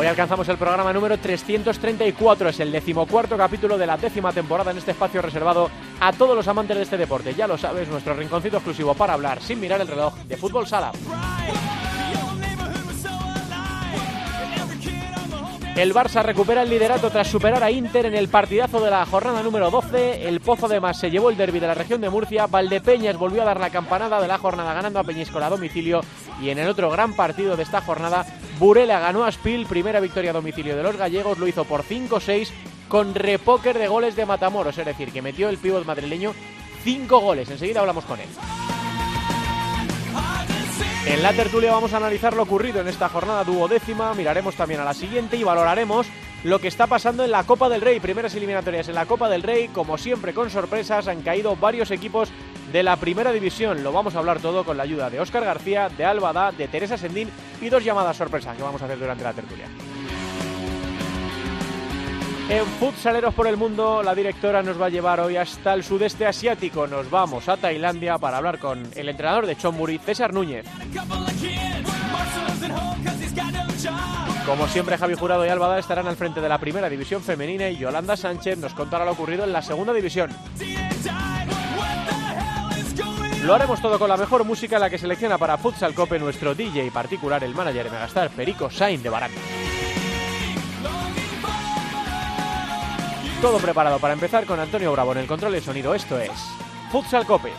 Hoy alcanzamos el programa número 334, es el decimocuarto capítulo de la décima temporada en este espacio reservado a todos los amantes de este deporte. Ya lo sabes, nuestro rinconcito exclusivo para hablar sin mirar el reloj de fútbol sala. El Barça recupera el liderato tras superar a Inter en el partidazo de la jornada número 12. El Pozo además se llevó el derby de la región de Murcia. Valdepeñas volvió a dar la campanada de la jornada ganando a Peñíscola a domicilio. Y en el otro gran partido de esta jornada, Burela ganó a Spil. Primera victoria a domicilio de los gallegos. Lo hizo por 5-6 con repóquer de goles de Matamoros. Es decir, que metió el pívot madrileño 5 goles. Enseguida hablamos con él. En la tertulia vamos a analizar lo ocurrido en esta jornada duodécima, miraremos también a la siguiente y valoraremos lo que está pasando en la Copa del Rey. Primeras eliminatorias en la Copa del Rey, como siempre con sorpresas, han caído varios equipos de la primera división. Lo vamos a hablar todo con la ayuda de Óscar García, de Albada, de Teresa Sendín y dos llamadas sorpresas que vamos a hacer durante la tertulia. En Futsaleros por el Mundo, la directora nos va a llevar hoy hasta el sudeste asiático. Nos vamos a Tailandia para hablar con el entrenador de Chonburi, César Núñez. Como siempre, Javi Jurado y Albada estarán al frente de la primera división femenina y Yolanda Sánchez nos contará lo ocurrido en la segunda división. Lo haremos todo con la mejor música, la que selecciona para Futsal Cope nuestro DJ particular, el manager de Megastar, Perico Sain de Baranda. Todo preparado para empezar con Antonio Bravo en el control de sonido. Esto es Futsal Cope.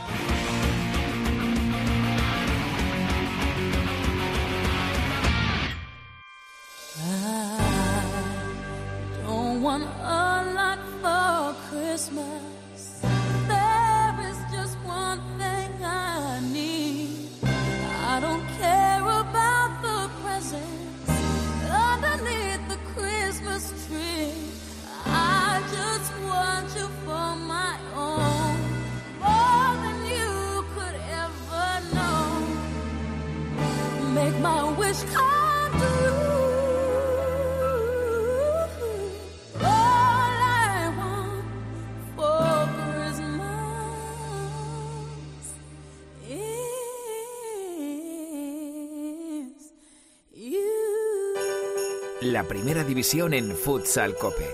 Primera división en Futsal Cope.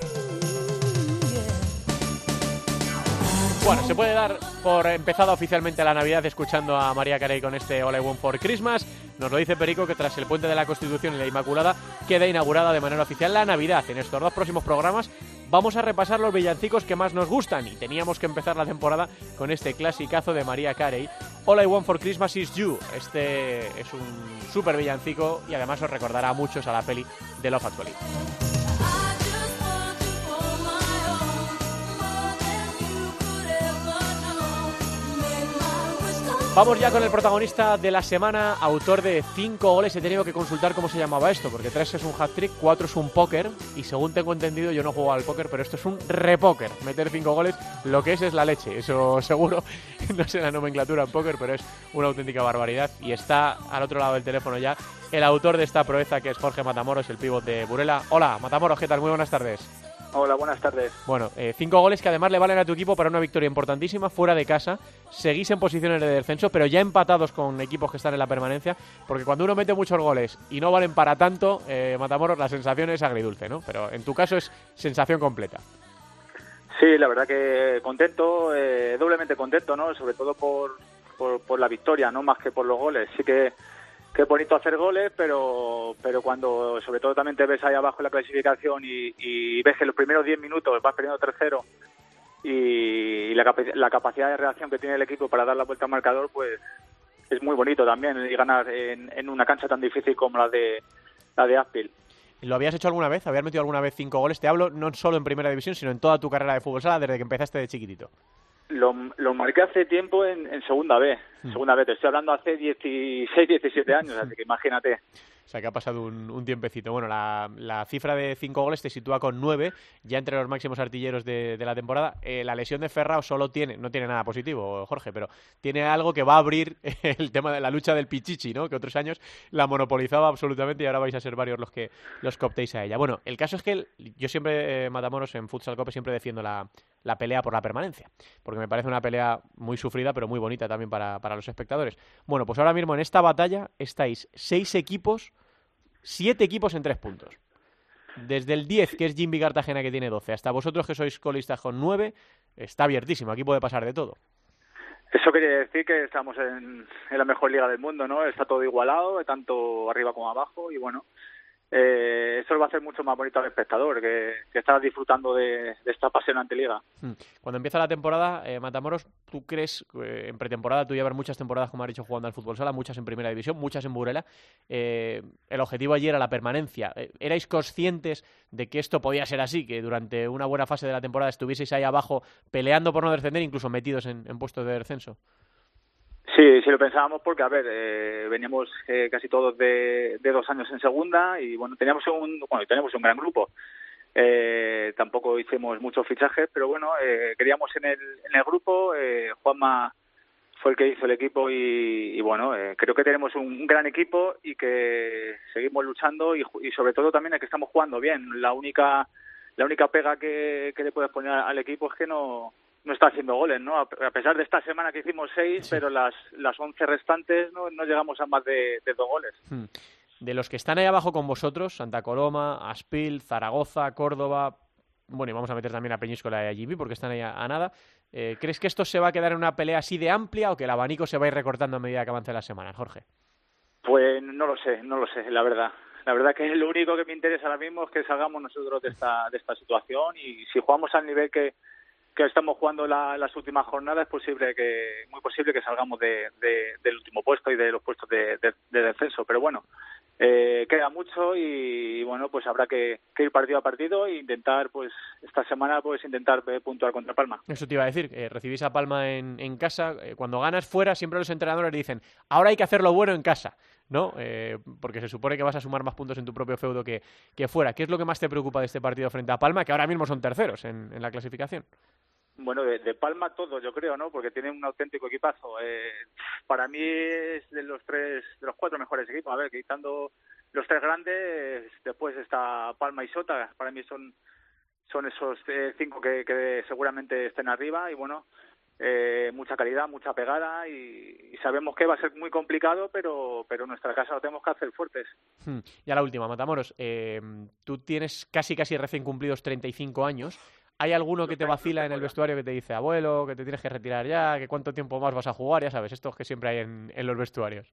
Bueno, se puede dar por empezada oficialmente la Navidad escuchando a María Carey con este All I Want for Christmas. Nos lo dice Perico que tras el puente de la Constitución y la Inmaculada queda inaugurada de manera oficial la Navidad. En estos dos próximos programas vamos a repasar los villancicos que más nos gustan y teníamos que empezar la temporada con este clasicazo de María Carey. All I Want for Christmas is You. Este es un súper villancico y además os recordará a muchos a la peli de Love Actually. Vamos ya con el protagonista de la semana, autor de cinco goles. He tenido que consultar cómo se llamaba esto, porque tres es un hat-trick, cuatro es un póker, y según tengo entendido, yo no juego al póker, pero esto es un repóker. Meter cinco goles, lo que es es la leche, eso seguro. No sé la nomenclatura en póker, pero es una auténtica barbaridad. Y está al otro lado del teléfono ya el autor de esta proeza, que es Jorge Matamoros, el pívot de Burela. Hola, Matamoros, ¿qué tal? Muy buenas tardes. Hola, buenas tardes. Bueno, eh, cinco goles que además le valen a tu equipo para una victoria importantísima fuera de casa. Seguís en posiciones de descenso, pero ya empatados con equipos que están en la permanencia. Porque cuando uno mete muchos goles y no valen para tanto, eh, Matamoros, la sensación es agridulce, ¿no? Pero en tu caso es sensación completa. Sí, la verdad que contento, eh, doblemente contento, ¿no? Sobre todo por, por, por la victoria, no más que por los goles. Sí que qué bonito hacer goles, pero, pero cuando sobre todo también te ves ahí abajo en la clasificación y, ves que los primeros 10 minutos vas perdiendo tercero y, la, la, capacidad de reacción que tiene el equipo para dar la vuelta al marcador, pues es muy bonito también y ganar en, en una cancha tan difícil como la de la de Aspil. ¿Lo habías hecho alguna vez? ¿Habías metido alguna vez cinco goles? Te hablo no solo en primera división, sino en toda tu carrera de fútbol sala desde que empezaste de chiquitito. Lo, lo marqué hace tiempo en, en segunda B. Segunda vez, estoy hablando hace 16, 17 años, así que imagínate. O sea que ha pasado un, tiempecito. Bueno, la, cifra de cinco goles te sitúa con nueve, ya entre los máximos artilleros de, la temporada. Eh, la lesión de Ferrao solo tiene, no tiene nada positivo, Jorge, pero tiene algo que va a abrir el tema de la lucha del Pichichi, ¿no? Que otros años la monopolizaba absolutamente y ahora vais a ser varios los que los optéis a ella. Bueno, el caso es que yo siempre, eh, Matamoros, en Futsal Cope siempre defiendo la, la pelea por la permanencia, porque me parece una pelea muy sufrida, pero muy bonita también para, para los espectadores. Bueno, pues ahora mismo en esta batalla estáis seis equipos, siete equipos en tres puntos. Desde el 10, que es Jimmy Cartagena, que tiene 12, hasta vosotros, que sois colistas con 9, está abiertísimo. Aquí puede pasar de todo. Eso quiere decir que estamos en, en la mejor liga del mundo, ¿no? Está todo igualado, tanto arriba como abajo, y bueno, eh, eso lo va a hacer mucho más bonito al espectador, que, que está disfrutando de, esta apasionante liga. Hmm. Cuando empieza la temporada, eh, Matamoros, ¿tú crees, eh, en pretemporada, tú llevas muchas temporadas, como has dicho, jugando al fútbol sala, muchas en primera división, muchas en Burela, eh, el objetivo allí era la permanencia. ¿Erais conscientes de que esto podía ser así, que durante una buena fase de la temporada estuvieseis ahí abajo peleando por no descender, incluso metidos en puestos de descenso? Sí, sí lo pensábamos porque, a ver, eh, veníamos eh, casi todos de, de, dos años en segunda y, bueno, teníamos un, bueno, teníamos un gran grupo. Eh, tampoco hicimos muchos fichajes, pero bueno, eh, queríamos en el, en el grupo. Eh, Juanma fue el que hizo el equipo y, y bueno, eh, creo que tenemos un, gran equipo y que seguimos luchando y, y sobre todo también es que estamos jugando bien. La única la única pega que, que le puedes poner al equipo es que no no está haciendo goles, ¿no? A pesar de esta semana que hicimos seis, pero las, las once restantes no, no llegamos a más de, dos goles. Hmm. De los que están ahí abajo con vosotros, Santa Coloma, Aspil, Zaragoza, Córdoba, bueno, y vamos a meter también a Peñíscola y a GB porque están ahí a, nada. Eh, ¿Crees que esto se va a quedar en una pelea así de amplia o que el abanico se va a ir recortando a medida que avance la semana, Jorge? Pues no lo sé, no lo sé, la verdad. La verdad que lo único que me interesa ahora mismo es que salgamos nosotros de esta, de esta situación y si jugamos al nivel que, que estamos jugando las últimas jornadas es posible que muy posible que salgamos de, del último puesto y de los puestos de, descenso. Pero bueno eh, queda mucho y, bueno pues habrá que, ir partido a partido e intentar pues esta semana pues intentar eh, puntuar contra Palma eso te iba a decir eh, recibís a Palma en, casa eh, cuando ganas fuera siempre los entrenadores dicen ahora hay que hacer lo bueno en casa ¿no? porque se supone que vas a sumar más puntos en tu propio feudo que, que fuera. ¿Qué es lo que más te preocupa de este partido frente a Palma, que ahora mismo son terceros en la clasificación? Bueno, de, Palma todo, yo creo, ¿no? Porque tiene un auténtico equipazo. Eh, para mí es de los tres, de los cuatro mejores equipos. A ver, quitando los tres grandes, después está Palma y Sota. Para mí son son esos eh, cinco que, seguramente estén arriba y bueno, eh, mucha calidad, mucha pegada y, sabemos que va a ser muy complicado, pero, pero en nuestra casa lo tenemos que hacer fuertes. Hmm. Y a la última, Matamoros, eh, tú tienes casi casi recién cumplidos 35 años. ¿Hay alguno que te vacila en el vestuario que te dice, abuelo, que te tienes que retirar ya, que cuánto tiempo más vas a jugar? Ya sabes, estos que siempre hay en, los vestuarios.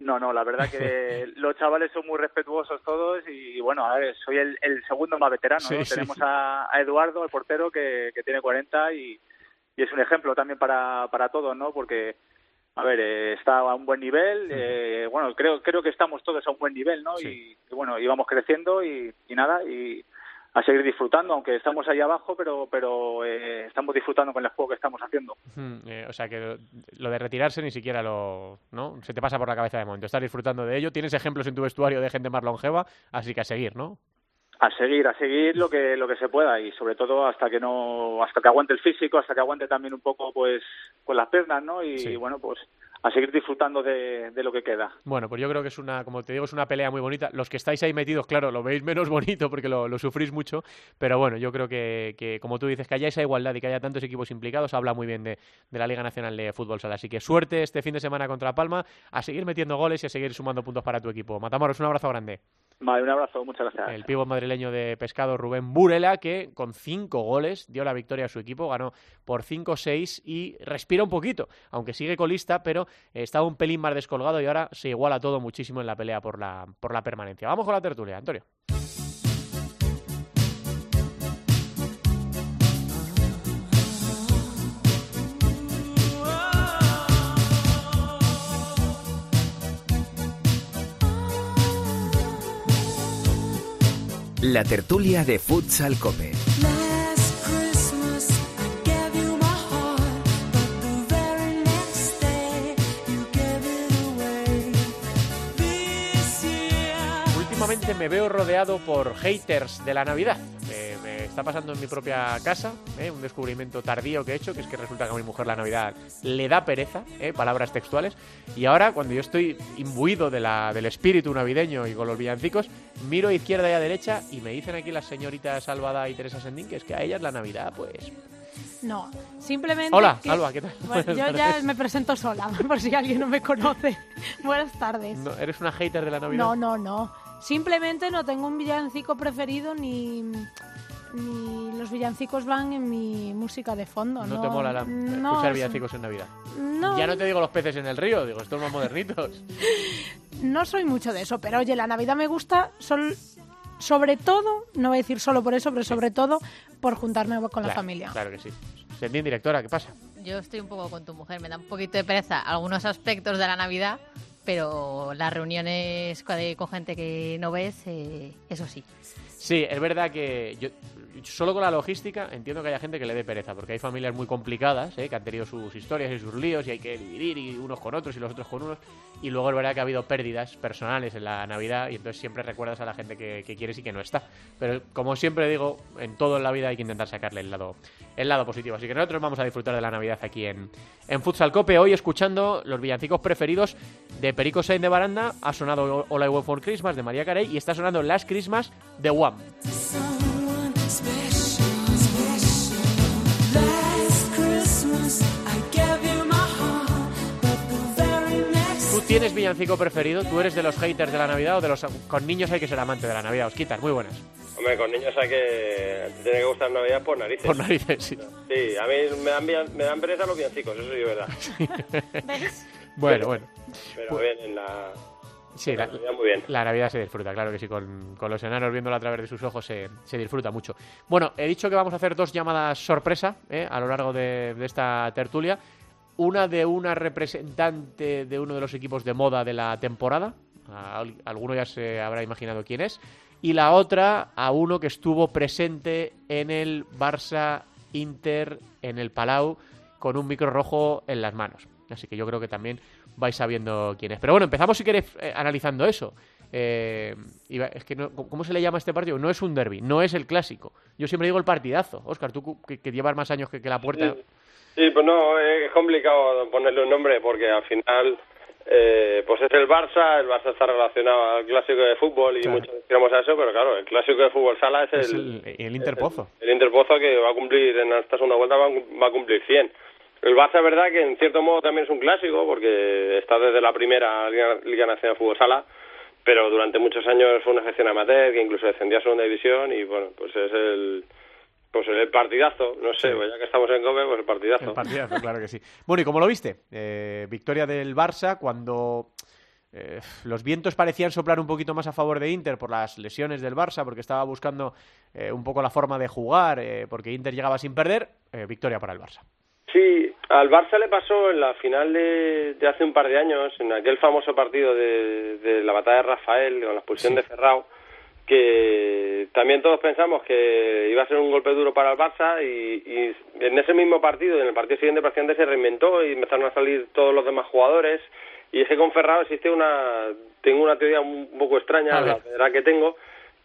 No, no, la verdad que los chavales son muy respetuosos todos y, bueno, a ver, soy el, segundo más veterano. Tenemos A, Eduardo, el portero, que, tiene 40 y, es un ejemplo también para, para todos, ¿no? Porque, a ver, eh, está a un buen nivel, eh, bueno, creo creo que estamos todos a un buen nivel, ¿no? Y, y, bueno, íbamos creciendo y, y nada, y a seguir disfrutando, aunque estamos ahí abajo, pero pero eh, estamos disfrutando con el juego que estamos haciendo. Eh, o sea que lo de retirarse ni siquiera lo, ¿no? Se te pasa por la cabeza de momento. Estás disfrutando de ello. Tienes ejemplos en tu vestuario de gente más longeva, así que a seguir, ¿no? A seguir, a seguir lo que lo que se pueda y sobre todo hasta que no hasta que aguante el físico, hasta que aguante también un poco pues con las piernas, ¿no? Y bueno, pues a seguir disfrutando de, lo que queda. Bueno, pues yo creo que es una, como te digo, es una pelea muy bonita. Los que estáis ahí metidos, claro, lo veis menos bonito porque lo, sufrís mucho, pero bueno, yo creo que, que, como tú dices, que haya esa igualdad y que haya tantos equipos implicados, habla muy bien de, de la Liga Nacional de Fútbol Sala. Así que suerte este fin de semana contra Palma, a seguir metiendo goles y a seguir sumando puntos para tu equipo. Matamoros, un abrazo grande. Un abrazo, muchas gracias. El pívot madrileño de pescado Rubén Burela, que con cinco goles dio la victoria a su equipo, ganó por 5-6 y respira un poquito, aunque sigue colista, pero estaba un pelín más descolgado y ahora se iguala todo muchísimo en la pelea por la, por la permanencia. Vamos con la tertulia, Antonio. La tertulia de Futsal Cope. Últimamente me veo rodeado por haters de la Navidad está pasando en mi propia casa, ¿eh? un descubrimiento tardío que he hecho, que es que resulta que a mi mujer la Navidad le da pereza, ¿eh? palabras textuales. Y ahora, cuando yo estoy imbuido de la, del espíritu navideño y con los villancicos, miro izquierda y a derecha y me dicen aquí las señoritas Salvada y Teresa Sendín que es que a ellas la Navidad, pues no, simplemente. Hola, Alba, ¿qué tal? yo ya me presento sola, por si alguien no me conoce. Buenas tardes. ¿Eres una hater de la Navidad? No, no, no. Simplemente no tengo un villancico preferido ni, ni los villancicos van en mi música de fondo. No, te mola la, escuchar villancicos en Navidad. No. Ya no te digo los peces en el río, digo estos más modernitos. no soy mucho de eso, pero oye, la Navidad me gusta son sobre todo, no voy a decir solo por eso, pero sobre todo por juntarme con la familia. Claro que sí. Sendín, directora, ¿qué pasa? Yo estoy un poco con tu mujer, me da un poquito de pereza algunos aspectos de la Navidad, pero las reuniones con gente que no ves, eh, eso sí. Sí, es verdad que yo, solo con la logística entiendo que haya gente que le dé pereza, porque hay familias muy complicadas, ¿eh? que han tenido sus historias y sus líos y hay que dividir y unos con otros y los otros con unos. Y luego es verdad que ha habido pérdidas personales en la Navidad y entonces siempre recuerdas a la gente que, quieres y que no está. Pero como siempre digo, en todo en la vida hay que intentar sacarle el lado, el lado positivo. Así que nosotros vamos a disfrutar de la Navidad aquí en, en Futsal Cope, hoy escuchando los villancicos preferidos de Perico Sain de Baranda. Ha sonado All I Want for Christmas de María Carey y está sonando Last Christmas de One. Tienes villancico preferido? ¿Tú eres de los haters de la Navidad o de los con niños hay que ser amante de la Navidad? Os quitas, muy buenas. Hombre, con niños hay que tiene que gustar Navidad por narices. Por narices, sí. Sí, a mí me dan, me dan pereza los villancicos, eso sí es verdad. ¿Ves? Bueno, bueno. Pero pues bien, en la Sí, la, Navidad muy bien. La Navidad se disfruta, claro que sí, con, los enanos viéndolo a través de sus ojos se, se, disfruta mucho. Bueno, he dicho que vamos a hacer dos llamadas sorpresa ¿eh? a lo largo de, de, esta tertulia una de una representante de uno de los equipos de moda de la temporada, alguno ya se habrá imaginado quién es, y la otra a uno que estuvo presente en el Barça Inter en el Palau con un micro rojo en las manos. Así que yo creo que también vais sabiendo quién es. Pero bueno, empezamos si queréis eh, analizando eso. Eh, es que ¿Cómo se le llama este partido? No es un derby, no es el clásico. Yo siempre digo el partidazo. Oscar, tú que, llevas más años que, la puerta. Pues no, es complicado ponerle un nombre porque al final eh, pues es el Barça, el Barça está relacionado al clásico de fútbol y muchos queremos a eso, pero claro, el clásico de fútbol sala es, el, el, Interpozo. El, Interpozo que va a cumplir en esta segunda vuelta va, a cumplir 100. El Barça es verdad que en cierto modo también es un clásico porque está desde la primera Liga, Nacional de Fútbol Sala, pero durante muchos años fue una gestión amateur que incluso descendía a segunda división y bueno, pues es el pues el partidazo, no sé, pues ya que estamos en Gómez, pues el partidazo. El partidazo, claro que sí. Bueno, ¿y cómo lo viste? Eh, victoria del Barça cuando eh, los vientos parecían soplar un poquito más a favor de Inter por las lesiones del Barça, porque estaba buscando eh, un poco la forma de jugar, porque Inter llegaba sin perder, victoria para el Barça. Sí, al Barça le pasó en la final de, hace un par de años, en aquel famoso partido de, la batalla de Rafael, con la expulsión de Ferrao, que también todos pensamos que iba a ser un golpe duro para el Barça y, en ese mismo partido, en el partido siguiente prácticamente se reinventó y empezaron a salir todos los demás jugadores y es que con Ferrao existe una tengo una teoría un poco extraña, la verdad que tengo,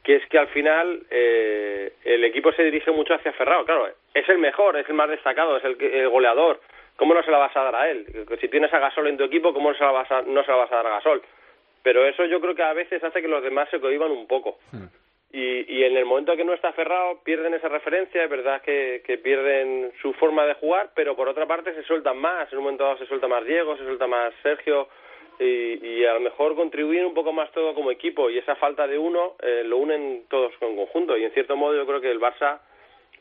que es que al final eh, el equipo se dirige mucho hacia Ferrao, claro, es el mejor, es el más destacado, es el, el goleador, ¿cómo no se la vas a dar a él? Si tienes a Gasol en tu equipo, ¿cómo no se la vas a, no se la vas a dar a Gasol? Pero eso yo creo que a veces hace que los demás se cohiban un poco. Hmm. Y, y en el momento que no está cerrado pierden esa referencia, es verdad que, que pierden su forma de jugar, pero por otra parte se sueltan más, en un momento dado se suelta más Diego, se suelta más Sergio, y, y a lo mejor contribuyen un poco más todo como equipo, y esa falta de uno eh, lo unen todos en conjunto, y en cierto modo yo creo que el Barça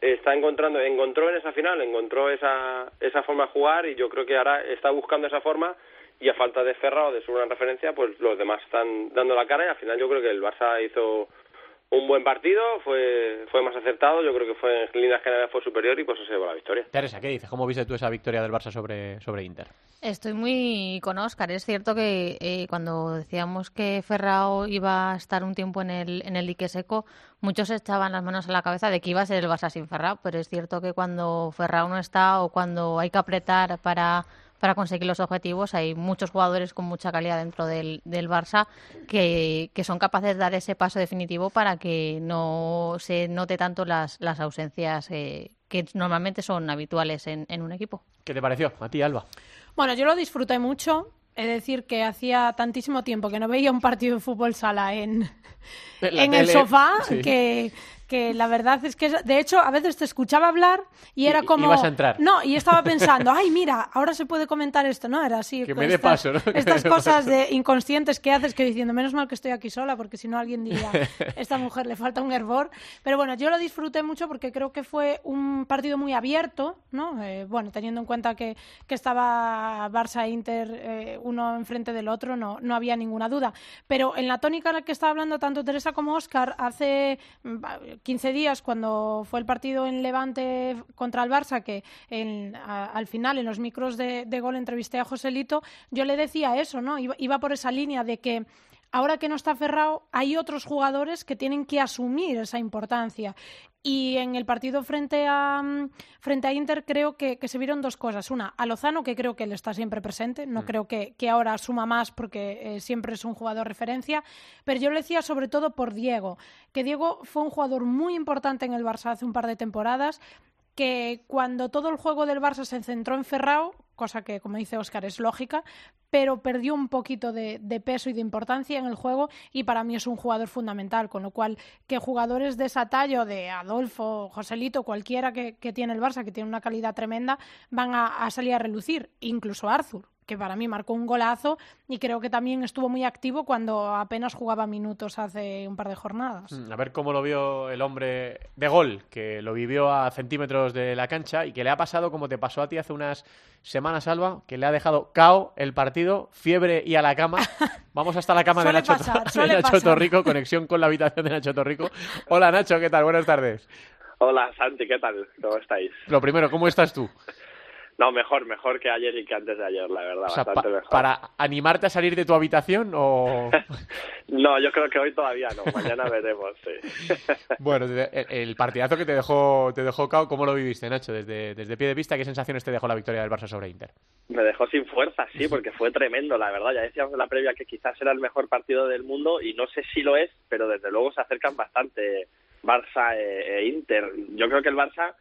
está encontrando, encontró en esa final, encontró esa, esa forma de jugar, y yo creo que ahora está buscando esa forma y a falta de Ferra o de su gran referencia, pues los demás están dando la cara y al final yo creo que el Barça hizo un buen partido, fue, fue más acertado, yo creo que fue en líneas generales fue superior y pues se llevó la victoria. Teresa, ¿qué dices? ¿Cómo viste tú esa victoria del Barça sobre, sobre Inter? Estoy muy con Oscar. Es cierto que eh, cuando decíamos que Ferrao iba a estar un tiempo en el, en el dique seco, muchos echaban las manos a la cabeza de que iba a ser el Barça sin Ferrao, pero es cierto que cuando Ferrao no está o cuando hay que apretar para para conseguir los objetivos. Hay muchos jugadores con mucha calidad dentro del, del Barça que, que, son capaces de dar ese paso definitivo para que no se note tanto las, las ausencias eh, que normalmente son habituales en, en un equipo. ¿Qué te pareció a ti, Alba? Bueno, yo lo disfruté mucho. Es decir, que hacía tantísimo tiempo que no veía un partido de fútbol sala en, en el sofá sí. que, que la verdad es que, de hecho, a veces te escuchaba hablar y era como... Ibas a entrar. No, y estaba pensando, ay, mira, ahora se puede comentar esto, ¿no? Era así. Que me dé paso, ¿no? Estas cosas de inconscientes que haces que diciendo, menos mal que estoy aquí sola, porque si no alguien diría, esta mujer le falta un hervor. Pero bueno, yo lo disfruté mucho porque creo que fue un partido muy abierto, ¿no? Eh, bueno, teniendo en cuenta que, que estaba Barça e Inter eh, uno enfrente del otro, no, no había ninguna duda. Pero en la tónica en la que estaba hablando tanto Teresa como Oscar, hace 15 días, cuando fue el partido en Levante contra el Barça, que en, a, al final en los micros de, gol entrevisté a Joselito, yo le decía eso, ¿no? Iba, iba por esa línea de que ahora que no está Ferrao, hay otros jugadores que tienen que asumir esa importancia. Y en el partido frente a, frente a Inter creo que, que, se vieron dos cosas. Una, a Lozano, que creo que él está siempre presente. No mm. creo que, que, ahora suma más porque eh, siempre es un jugador referencia. Pero yo le decía sobre todo por Diego, que Diego fue un jugador muy importante en el Barça hace un par de temporadas que cuando todo el juego del Barça se centró en Ferrao, cosa que, como dice Oscar, es lógica, pero perdió un poquito de, peso y de importancia en el juego y para mí es un jugador fundamental, con lo cual que jugadores de esa talla, de Adolfo, Joselito, cualquiera que, que tiene el Barça, que tiene una calidad tremenda, van a, a salir a relucir, incluso Arthur, que para mí marcó un golazo y creo que también estuvo muy activo cuando apenas jugaba minutos hace un par de jornadas. A ver cómo lo vio el hombre de gol, que lo vivió a centímetros de la cancha y que le ha pasado como te pasó a ti hace unas semanas, Alba, que le ha dejado cao el partido, fiebre y a la cama. Vamos hasta la cama de Nacho, pasar, de Nacho Torrico, conexión con la habitación de Nacho Torrico. Hola Nacho, ¿qué tal? Buenas tardes. Hola Santi, ¿qué tal? ¿Cómo estáis? Lo primero, ¿cómo estás tú? No, mejor, mejor que ayer y que antes de ayer, la verdad, o sea, bastante pa mejor. ¿Para animarte a salir de tu habitación o...? no, yo creo que hoy todavía no, mañana veremos, sí. bueno, el partidazo que te dejó te dejó Cao, ¿cómo lo viviste, Nacho? Desde, desde pie de vista, ¿qué sensaciones te dejó la victoria del Barça sobre Inter? Me dejó sin fuerza, sí, porque fue tremendo, la verdad. Ya decíamos en la previa que quizás era el mejor partido del mundo y no sé si lo es, pero desde luego se acercan bastante Barça e, e Inter. Yo creo que el Barça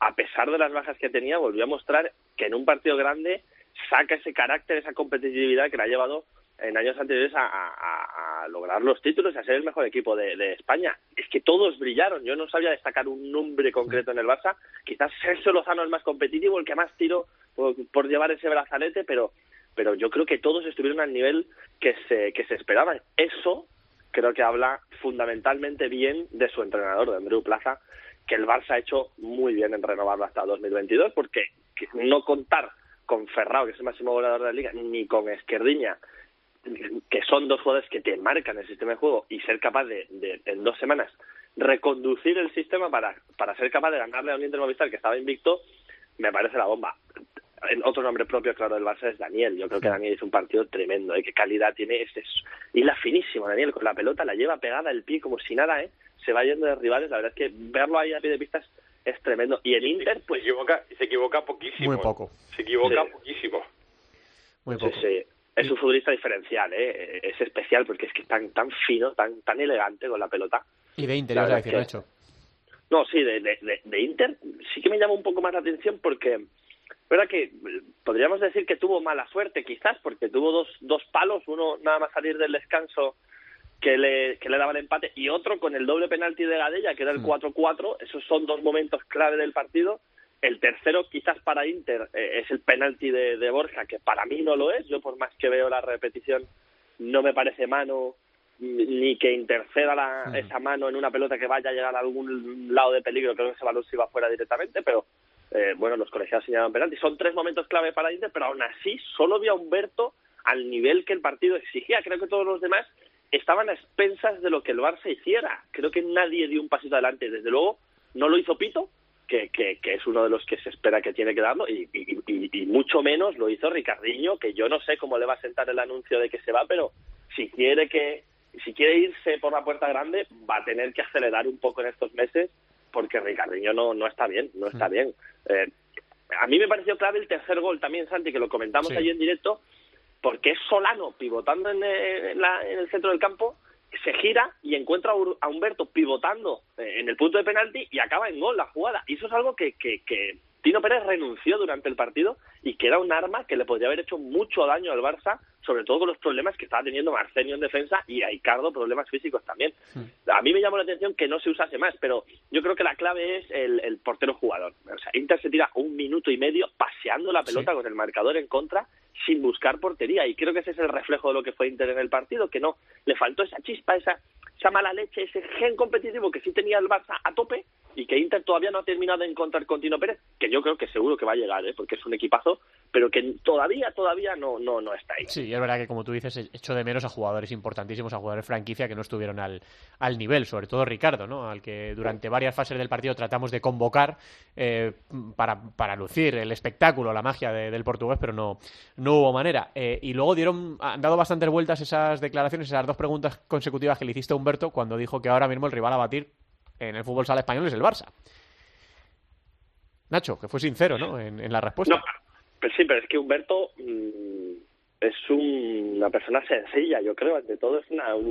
a pesar de las bajas que tenía, volvió a mostrar que en un partido grande saca ese carácter, esa competitividad que le ha llevado en años anteriores a, lograr los títulos y a ser el mejor equipo de, España. Es que todos brillaron. Yo no sabía destacar un nombre concreto en el Barça. Quizás Sergio Lozano es más competitivo, el que más tiró por, por llevar ese brazalete, pero, pero yo creo que todos estuvieron al nivel que se, que se esperaba. Eso creo que habla fundamentalmente bien de su entrenador, de Andreu Plaza, que el Barça ha hecho muy bien en renovarlo hasta 2022, porque no contar con Ferrao, que es el máximo goleador de la liga, ni con Esquerdiña, que son dos jugadores que te marcan el sistema de juego, y ser capaz de, de en dos semanas, reconducir el sistema para, para ser capaz de ganarle a un Inter Movistar que estaba invicto, me parece la bomba. Otro nombre propio, claro, del Barça es Daniel. Yo creo que Daniel hizo un partido tremendo, ¿eh? qué calidad tiene. Es, es, y la finísimo, Daniel, con la pelota la lleva pegada el pie como si nada, ¿eh? Se va yendo de rivales, la verdad es que verlo ahí a pie de pistas es tremendo. Y el Inter, pues... Se equivoca, se equivoca poquísimo. Muy poco. Se equivoca sí. poquísimo. Muy poco. Sí, sí. Es un futbolista diferencial, ¿eh? Es especial porque es que es tan, tan fino, tan, tan elegante con la pelota. Y de Inter, ya decir, que... hecho. No, sí, de, de, de, Inter sí que me llama un poco más la atención porque... verdad que podríamos decir que tuvo mala suerte, quizás, porque tuvo dos, dos palos, uno nada más salir del descanso que le, que le daba el empate y otro con el doble penalti de Gadella, que era el 4-4. Esos son dos momentos clave del partido. El tercero, quizás para Inter, eh, es el penalti de, de, Borja, que para mí no lo es. Yo, por más que veo la repetición, no me parece mano ni que interceda la, esa mano en una pelota que vaya a llegar a algún lado de peligro. Creo que ese balón se iba fuera directamente, pero eh, bueno, los colegiados señalaban penalti. Son tres momentos clave para Inter, pero aún así solo vi a Humberto al nivel que el partido exigía. Creo que todos los demás estaban a expensas de lo que el Barça hiciera. Creo que nadie dio un pasito adelante. Desde luego, no lo hizo Pito, que, que, que es uno de los que se espera que tiene que darlo, y, y, y, y, mucho menos lo hizo Ricardinho, que yo no sé cómo le va a sentar el anuncio de que se va, pero si quiere que si quiere irse por la puerta grande, va a tener que acelerar un poco en estos meses, porque Ricardinho no, no está bien, no está bien. Eh, a mí me pareció clave el tercer gol también, Santi, que lo comentamos Sí. allí en directo, porque es Solano pivotando en, eh, en la- en el centro del campo, se gira y encuentra a Humberto pivotando eh, en el punto de penalti y acaba en gol la jugada. Y eso es algo que, que, que Tino Pérez renunció durante el partido y que era un arma que le podría haber hecho mucho daño al Barça, sobre todo con los problemas que estaba teniendo Marcenio en defensa y Aicardo problemas físicos también. A mí me llamó la atención que no se usase más, pero yo creo que la clave es el, el portero jugador. O sea, Inter se tira un minuto y medio paseando la pelota Sí. con el marcador en contra sin buscar portería y creo que ese es el reflejo de lo que fue Inter en el partido, que no le faltó esa chispa, esa esa mala leche, ese gen competitivo que sí tenía el Barça a tope y que Inter todavía no ha terminado de encontrar con Tino Pérez, que yo creo que seguro que va a llegar, ¿eh? porque es un equipazo, pero que todavía, todavía no, no, no está ahí. Sí, es verdad que como tú dices, echo de menos a jugadores importantísimos, a jugadores franquicia que no estuvieron al, al nivel, sobre todo Ricardo, ¿no? Al que durante varias fases del partido tratamos de convocar eh, para, para lucir el espectáculo, la magia de- del portugués, pero no, no hubo manera. Eh, y luego dieron, han dado bastantes vueltas esas declaraciones, esas dos preguntas consecutivas que le hiciste a Humberto cuando dijo que ahora mismo el rival a batir en el fútbol sala español es el Barça. Nacho, que fue sincero, ¿no? En, en la respuesta. No, sí, pero es que Humberto mm, es un- una persona sencilla, yo creo, ante todo es una- un,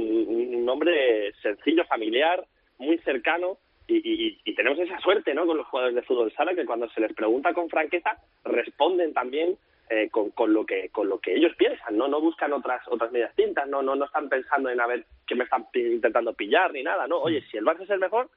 un hombre sencillo, familiar, muy cercano. Y, y- y tenemos esa suerte ¿no? con los jugadores de fútbol sala que cuando se les pregunta con franqueza responden también eh, con, con lo que con lo que ellos piensan no no buscan otras otras medias tintas no no no están pensando en a ver qué me están intentando pillar ni nada no oye si el Barça es el mejor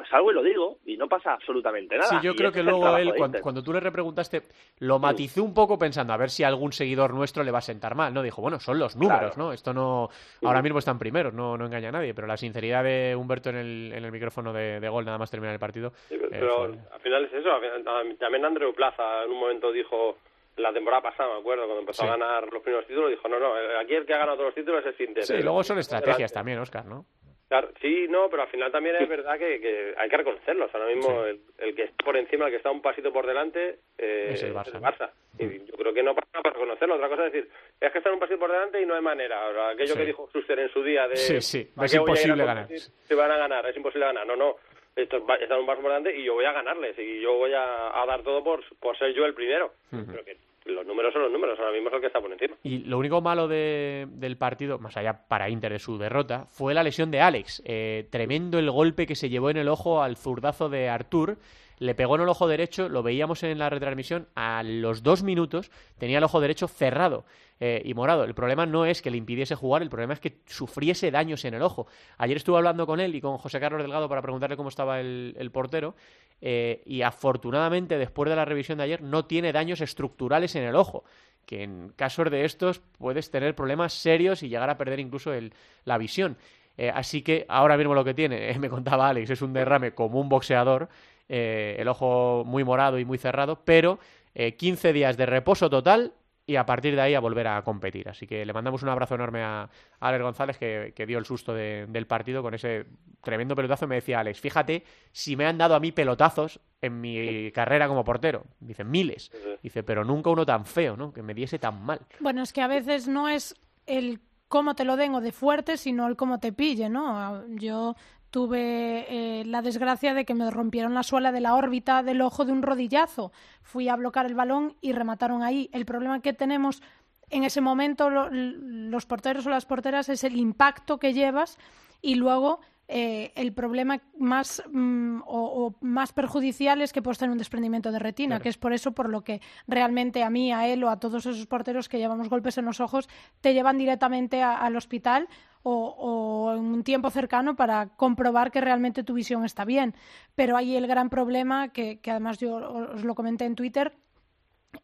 pues salgo y lo digo y no pasa absolutamente nada Sí, yo Y creo que luego él, cuando, cuando tú le repreguntaste, lo matizó un poco pensando a ver si algún seguidor nuestro le va a sentar mal, ¿no? Dijo, bueno, son los números, Claro. ¿no? Esto no... Ahora mismo están primeros, no, no engaña a nadie, pero la sinceridad de Humberto en el, en el micrófono de, de gol nada más terminar el partido... Sí, pero eh, fue- al final es eso. final- También Andreu Plaza en un momento dijo, la temporada pasada, me acuerdo, cuando empezó Sí. a ganar los primeros títulos, dijo, no, no, eh, aquí el que ha ganado todos los títulos es Inter. Sí, luego son estrategias delante. también, Oscar, ¿no? Claro, sí, no, pero al final también es verdad que, que hay que reconocerlos. Ahora mismo Sí. el, el que está por encima, el que está un pasito por delante, eh, Es el Barça, ¿no? Y yo creo que no pasa nada para reconocerlo. Otra cosa es decir, es que están un pasito por delante y no hay manera. Ahora, aquello Sí. que dijo Schuster en su día de... Sí, sí, ¿para es imposible ganar. Si van a ganar, es imposible ganar. No, no, estos va- están un paso por delante y yo voy a ganarles y yo voy a, a dar todo por, por ser yo el primero. Pero que los números son los números, ahora mismo es el que está por encima. Y lo único malo de- del partido, más allá para Inter de su derrota, fue la lesión de Alex. Eh, tremendo el golpe que se llevó en el ojo al zurdazo de Artur. Le pegó en el ojo derecho, lo veíamos en la retransmisión, a los dos minutos tenía el ojo derecho cerrado eh, y morado. El problema no es que le impidiese jugar, el problema es que sufriese daños en el ojo. Ayer estuve hablando con él y con José Carlos Delgado para preguntarle cómo estaba el, portero eh, y afortunadamente después de la revisión de ayer no tiene daños estructurales en el ojo que en casos de estos puedes tener problemas serios y llegar a perder incluso el, la visión. Eh, así que ahora mismo lo que tiene, me contaba Alex, es un derrame como un boxeador, eh, el ojo muy morado y muy cerrado, pero eh, 15 días de reposo total y a partir de ahí a volver a competir. Así que le mandamos un abrazo enorme a, a Alex González que, que dio el susto de- del partido con ese tremendo pelotazo. Me decía Alex, fíjate si me han dado a mí pelotazos en mi carrera como portero. Dice, miles. Dice, pero nunca uno tan feo, ¿no? Que me diese tan mal. Bueno, es que a veces no es el cómo te lo den o de fuerte, sino el cómo te pille, ¿no? Yo tuve eh, la desgracia de que me rompieron la suela de la órbita del ojo de un rodillazo. Fui a bloquear el balón y remataron ahí. El problema que tenemos en ese momento lo- los porteros o las porteras es el impacto que llevas y luego eh, el problema más mm, o, o más perjudicial es que puedes tener un desprendimiento de retina, Claro. que es por eso por lo que realmente a mí, a él o a todos esos porteros que llevamos golpes en los ojos, te llevan directamente a- al hospital o, o en un tiempo cercano para comprobar que realmente tu visión está bien. Pero ahí el gran problema, que, que además yo os lo comenté en Twitter,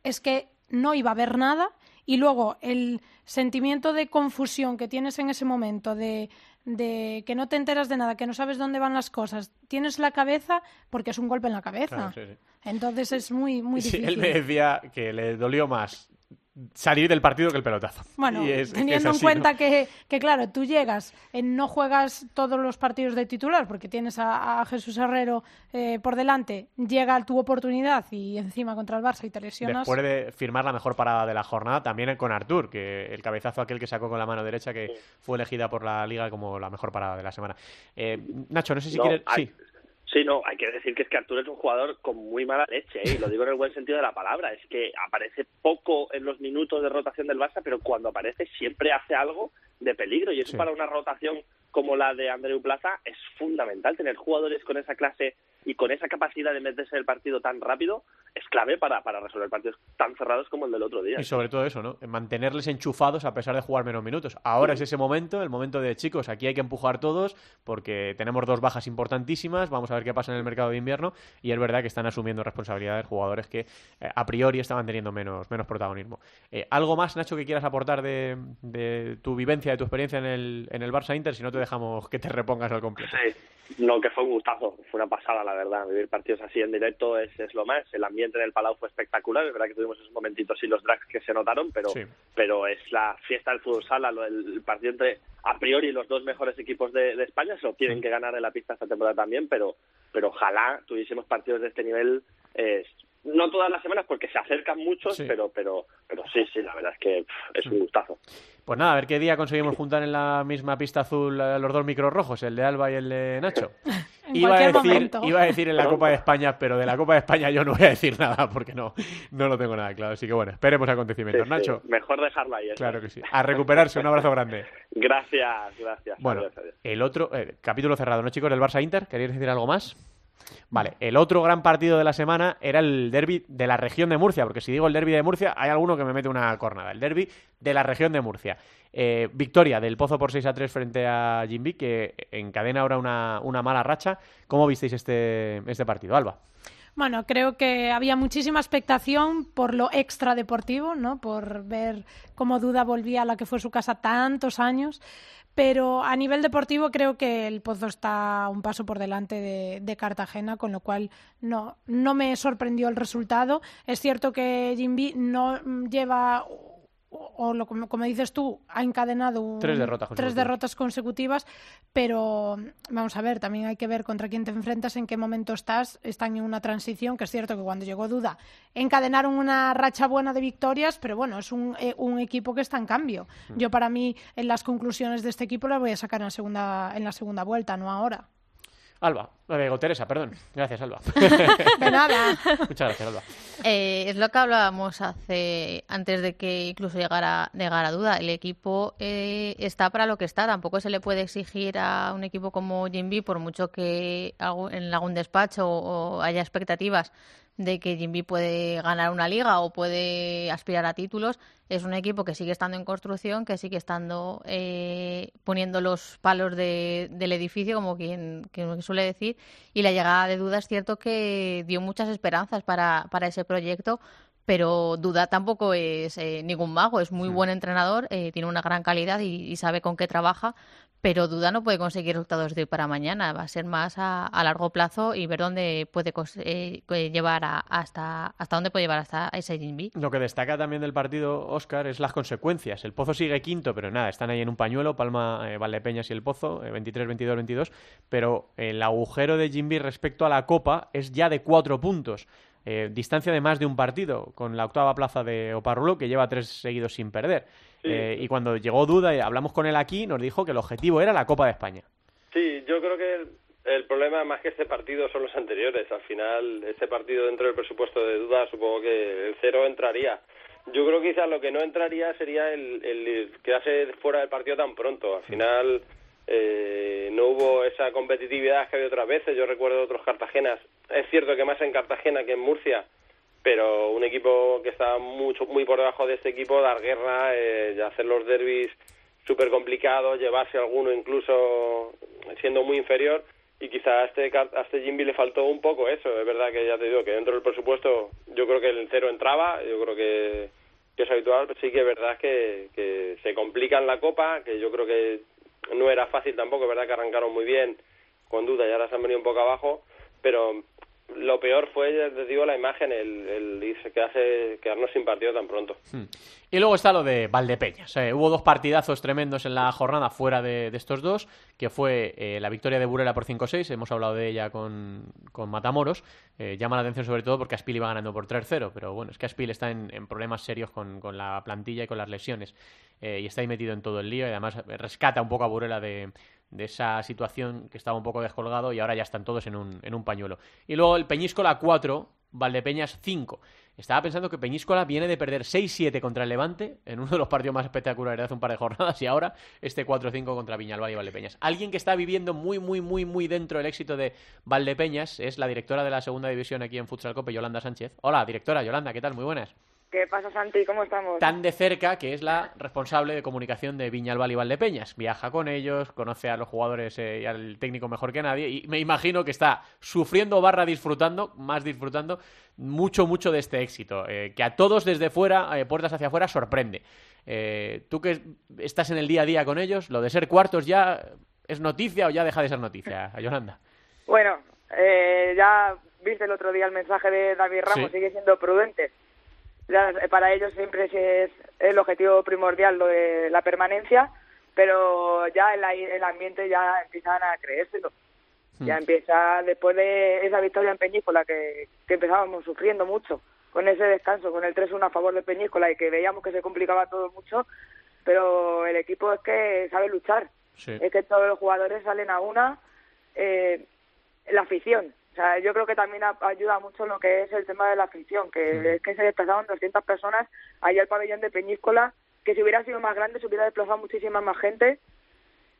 es que no iba a haber nada y luego el sentimiento de confusión que tienes en ese momento, de, de que no te enteras de nada, que no sabes dónde van las cosas, tienes la cabeza porque es un golpe en la cabeza. Claro, sí, sí. Entonces es muy, muy Sí, difícil. él me decía que le dolió más salir del partido que el pelotazo. Bueno, es teniendo así, en cuenta ¿no? que, que, claro, tú llegas, eh, no juegas todos los partidos de titular porque tienes a, a Jesús Herrero eh, por delante, llega tu oportunidad y encima contra el Barça y te lesionas. Después de firmar la mejor parada de la jornada, también con Artur, que el cabezazo aquel que sacó con la mano derecha, que fue elegida por la liga como la mejor parada de la semana. Eh, Nacho, no sé si No, quieres. hay- Sí, Sí, no, hay que decir que es que Arturo es un jugador con muy mala leche, ¿eh? y lo digo en el buen sentido de la palabra. Es que aparece poco en los minutos de rotación del Barça, pero cuando aparece siempre hace algo de peligro. Y eso para una rotación como la de Andreu Plaza es fundamental. Tener jugadores con esa clase y con esa capacidad de meterse el partido tan rápido es clave para, para resolver partidos tan cerrados como el del otro día. Y sobre todo eso, ¿no? Mantenerles enchufados a pesar de jugar menos minutos. Ahora es ese momento, el momento de chicos, aquí hay que empujar todos porque tenemos dos bajas importantísimas, vamos a ver qué pasa en el mercado de invierno y es verdad que están asumiendo responsabilidades jugadores que eh, a priori estaban teniendo menos, menos protagonismo. Eh, ¿Algo más, Nacho, que quieras aportar de, de, tu vivencia, de tu experiencia en el, en el Barça Inter? Si no te dejamos que te repongas al completo. Sí, no, que fue un gustazo, fue una pasada la verdad. Vivir partidos así en directo es, es lo más. El ambiente en el Palau fue espectacular. Es verdad que tuvimos esos momentitos y los drags que se notaron, pero, pero es la fiesta del fútbol sala, el partido entre a priori los dos mejores equipos de, España. Se lo tienen que ganar en la pista esta temporada también, pero, pero ojalá tuviésemos partidos de este nivel. No todas las semanas porque se acercan muchos, pero, pero, pero sí, sí, la verdad es que es un gustazo. Pues nada, a ver qué día conseguimos juntar en la misma pista azul los dos micros rojos, el de Alba y el de Nacho. iba, a decir, iba a decir en la Copa de España, pero de la Copa de España yo no voy a decir nada porque no, no lo tengo nada claro. Así que bueno, esperemos acontecimientos. Nacho. Mejor dejarlo ahí. Claro que sí. A recuperarse, un abrazo grande. Gracias, gracias. Bueno, el otro, eh, capítulo cerrado, ¿no, chicos? Del Barça Inter, ¿queréis decir algo más? Vale, el otro gran partido de la semana era el derby de la región de Murcia, porque si digo el derby de Murcia, hay alguno que me mete una cornada. El derby de la región de Murcia. Eh, victoria del Pozo por 6 a 3 frente a Jimby, que encadena ahora una, una mala racha. ¿Cómo visteis este, este partido, Alba? Bueno, creo que había muchísima expectación por lo extradeportivo, ¿no? Por ver cómo Duda volvía a la que fue su casa tantos años. Pero a nivel deportivo creo que el Pozo está un paso por delante de, Cartagena, con lo cual no, no me sorprendió el resultado. Es cierto que Jimby no lleva o lo, como, dices tú, ha encadenado tres, derrotas, tres derrotas consecutivas, pero vamos a ver, también hay que ver contra quién te enfrentas, en qué momento estás, están en una transición, que es cierto que cuando llegó Duda encadenaron una racha buena de victorias, pero bueno, es un, eh, un equipo que está en cambio. Mm. Yo para mí, en las conclusiones de este equipo las voy a sacar en la segunda, en la segunda vuelta, no ahora. Alba, digo Teresa, perdón. Gracias, Alba. De nada. Muchas gracias, Alba. Eh, es lo que hablábamos hace antes de que incluso llegara, llegara duda. El equipo eh, está para lo que está. Tampoco se le puede exigir a un equipo como Jimby, por mucho que en algún despacho o haya expectativas de que Jimby puede ganar una liga o puede aspirar a títulos. Es un equipo que sigue estando en construcción, que sigue estando eh, poniendo los palos del edificio, como quien, suele decir. Y la llegada de Duda es cierto que dio muchas esperanzas para, para ese proyecto, pero Duda tampoco es eh, ningún mago, es muy buen entrenador, eh, tiene una gran calidad y, sabe con qué trabaja, pero Duda no puede conseguir resultados de hoy para mañana, va a ser más a, largo plazo y ver dónde puede eh, llevar hasta hasta dónde puede llevar hasta ese Jimby. Lo que destaca también del partido, Oscar, es las consecuencias. El Pozo sigue quinto, pero nada, están ahí en un pañuelo, Palma, eh, Valdepeñas y el Pozo, 23, 22, 22, pero el agujero de Jimby respecto a la Copa es ya de cuatro puntos. Eh, distancia de más de un partido, con la octava plaza de Oparrulo, que lleva tres seguidos sin perder. Eh, y cuando llegó Duda y hablamos con él aquí, nos dijo que el objetivo era la Copa de España. Sí, yo creo que el, problema más que este partido son los anteriores. Al final, este partido dentro del presupuesto de Duda, supongo que el cero entraría. Yo creo que quizás lo que no entraría sería el, el quedarse fuera del partido tan pronto. Al final eh, no hubo esa competitividad que había otras veces. Yo recuerdo otros Cartagenas. Es cierto que más en Cartagena que en Murcia, pero un equipo que está mucho muy por debajo de este equipo, dar guerra, eh, hacer los derbis súper complicados, llevarse alguno incluso siendo muy inferior. Y quizá a este, a este Jimby le faltó un poco eso. Es verdad que ya te digo que dentro del presupuesto yo creo que el cero entraba, yo creo que, es habitual, pero sí que es verdad que, que se complica en la copa, que yo creo que no era fácil tampoco, es verdad que arrancaron muy bien con duda y ahora se han venido un poco abajo, pero lo peor fue, ya digo, la imagen, el, el irse, quedarse, quedarnos sin partido tan pronto. Hmm. Y luego está lo de Valdepeñas. Eh, hubo dos partidazos tremendos en la jornada fuera de, estos dos, que fue eh, la victoria de Burela por 5-6, hemos hablado de ella con, con Matamoros. Eh, llama la atención sobre todo porque Aspil iba ganando por 3-0, pero bueno, es que Aspil está en, en problemas serios con, con, la plantilla y con las lesiones. y está ahí metido en todo el lío y además rescata un poco a Burela de, de esa situación que estaba un poco descolgado y ahora ya están todos en un, en un pañuelo. Y luego el Peñíscola 4, Valdepeñas 5. Estaba pensando que Peñíscola viene de perder 6-7 contra el Levante en uno de los partidos más espectaculares de hace un par de jornadas y ahora este 4-5 contra Viñalbal y Valdepeñas. Alguien que está viviendo muy, muy, muy, muy dentro del éxito de Valdepeñas es la directora de la segunda división aquí en Futsal Cope, Yolanda Sánchez. Hola, directora Yolanda, ¿qué tal? Muy buenas. ¿Qué pasa, Santi? ¿Cómo estamos? Tan de cerca que es la responsable de comunicación de Viñalbal y Valdepeñas. Viaja con ellos, conoce a los jugadores eh, y al técnico mejor que nadie y me imagino que está sufriendo barra disfrutando, más disfrutando, mucho, mucho de este éxito. Eh, que a todos desde fuera, eh, puertas hacia afuera, sorprende. Tú que estás en el día a día con ellos, lo de ser cuartos ya es noticia o ya deja de ser noticia, Yolanda. Bueno, ya viste el otro día el mensaje de David Ramos, sigue siendo prudente para ellos siempre es el objetivo primordial lo de la permanencia, pero ya el, el ambiente ya empiezan a creérselo. Ya hmm. empieza, después de esa victoria en Peñíscola, que, que empezábamos sufriendo mucho, con ese descanso, con el 3-1 a favor de Peñíscola y que veíamos que se complicaba todo mucho, pero el equipo es que sabe luchar. Es que todos los jugadores salen a una, eh, la afición, o sea, yo creo que también ayuda mucho lo que es el tema de la afición, que es que se desplazaron 200 personas allá al pabellón de Peñíscola, que si hubiera sido más grande se hubiera desplazado muchísima más gente.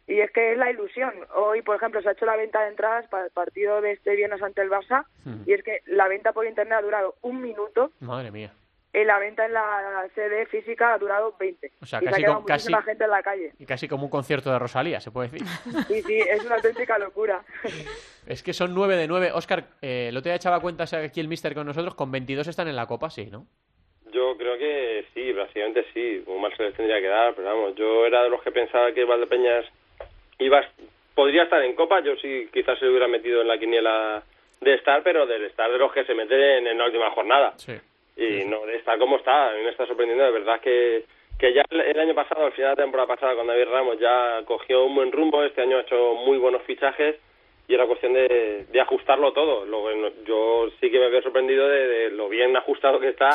Y es que es la ilusión. Hoy, por ejemplo, se ha hecho la venta de entradas para el partido de este viernes ante el Barça, y es que la venta por internet ha durado un minuto. Madre mía la venta en la sede física ha durado 20. O sea, casi, como, casi gente en la calle. Y casi como un concierto de Rosalía, se puede decir. Sí, sí, es una auténtica locura. Es que son 9 de 9. Oscar, eh, lo te he echado cuenta aquí el Mister con nosotros, con 22 están en la Copa, sí, ¿no? Yo creo que sí, básicamente sí, como más se les tendría que dar, pero vamos, yo era de los que pensaba que Valdepeñas iba, podría estar en Copa, yo sí quizás se hubiera metido en la quiniela de estar, pero del estar de los que se meten en la última jornada. Sí y no está como está, a mí me está sorprendiendo de verdad que, que ya el año pasado, al final de la temporada pasada con David Ramos ya cogió un buen rumbo, este año ha hecho muy buenos fichajes y era cuestión de, de ajustarlo todo. Luego, yo sí que me había sorprendido de, lo bien ajustado que está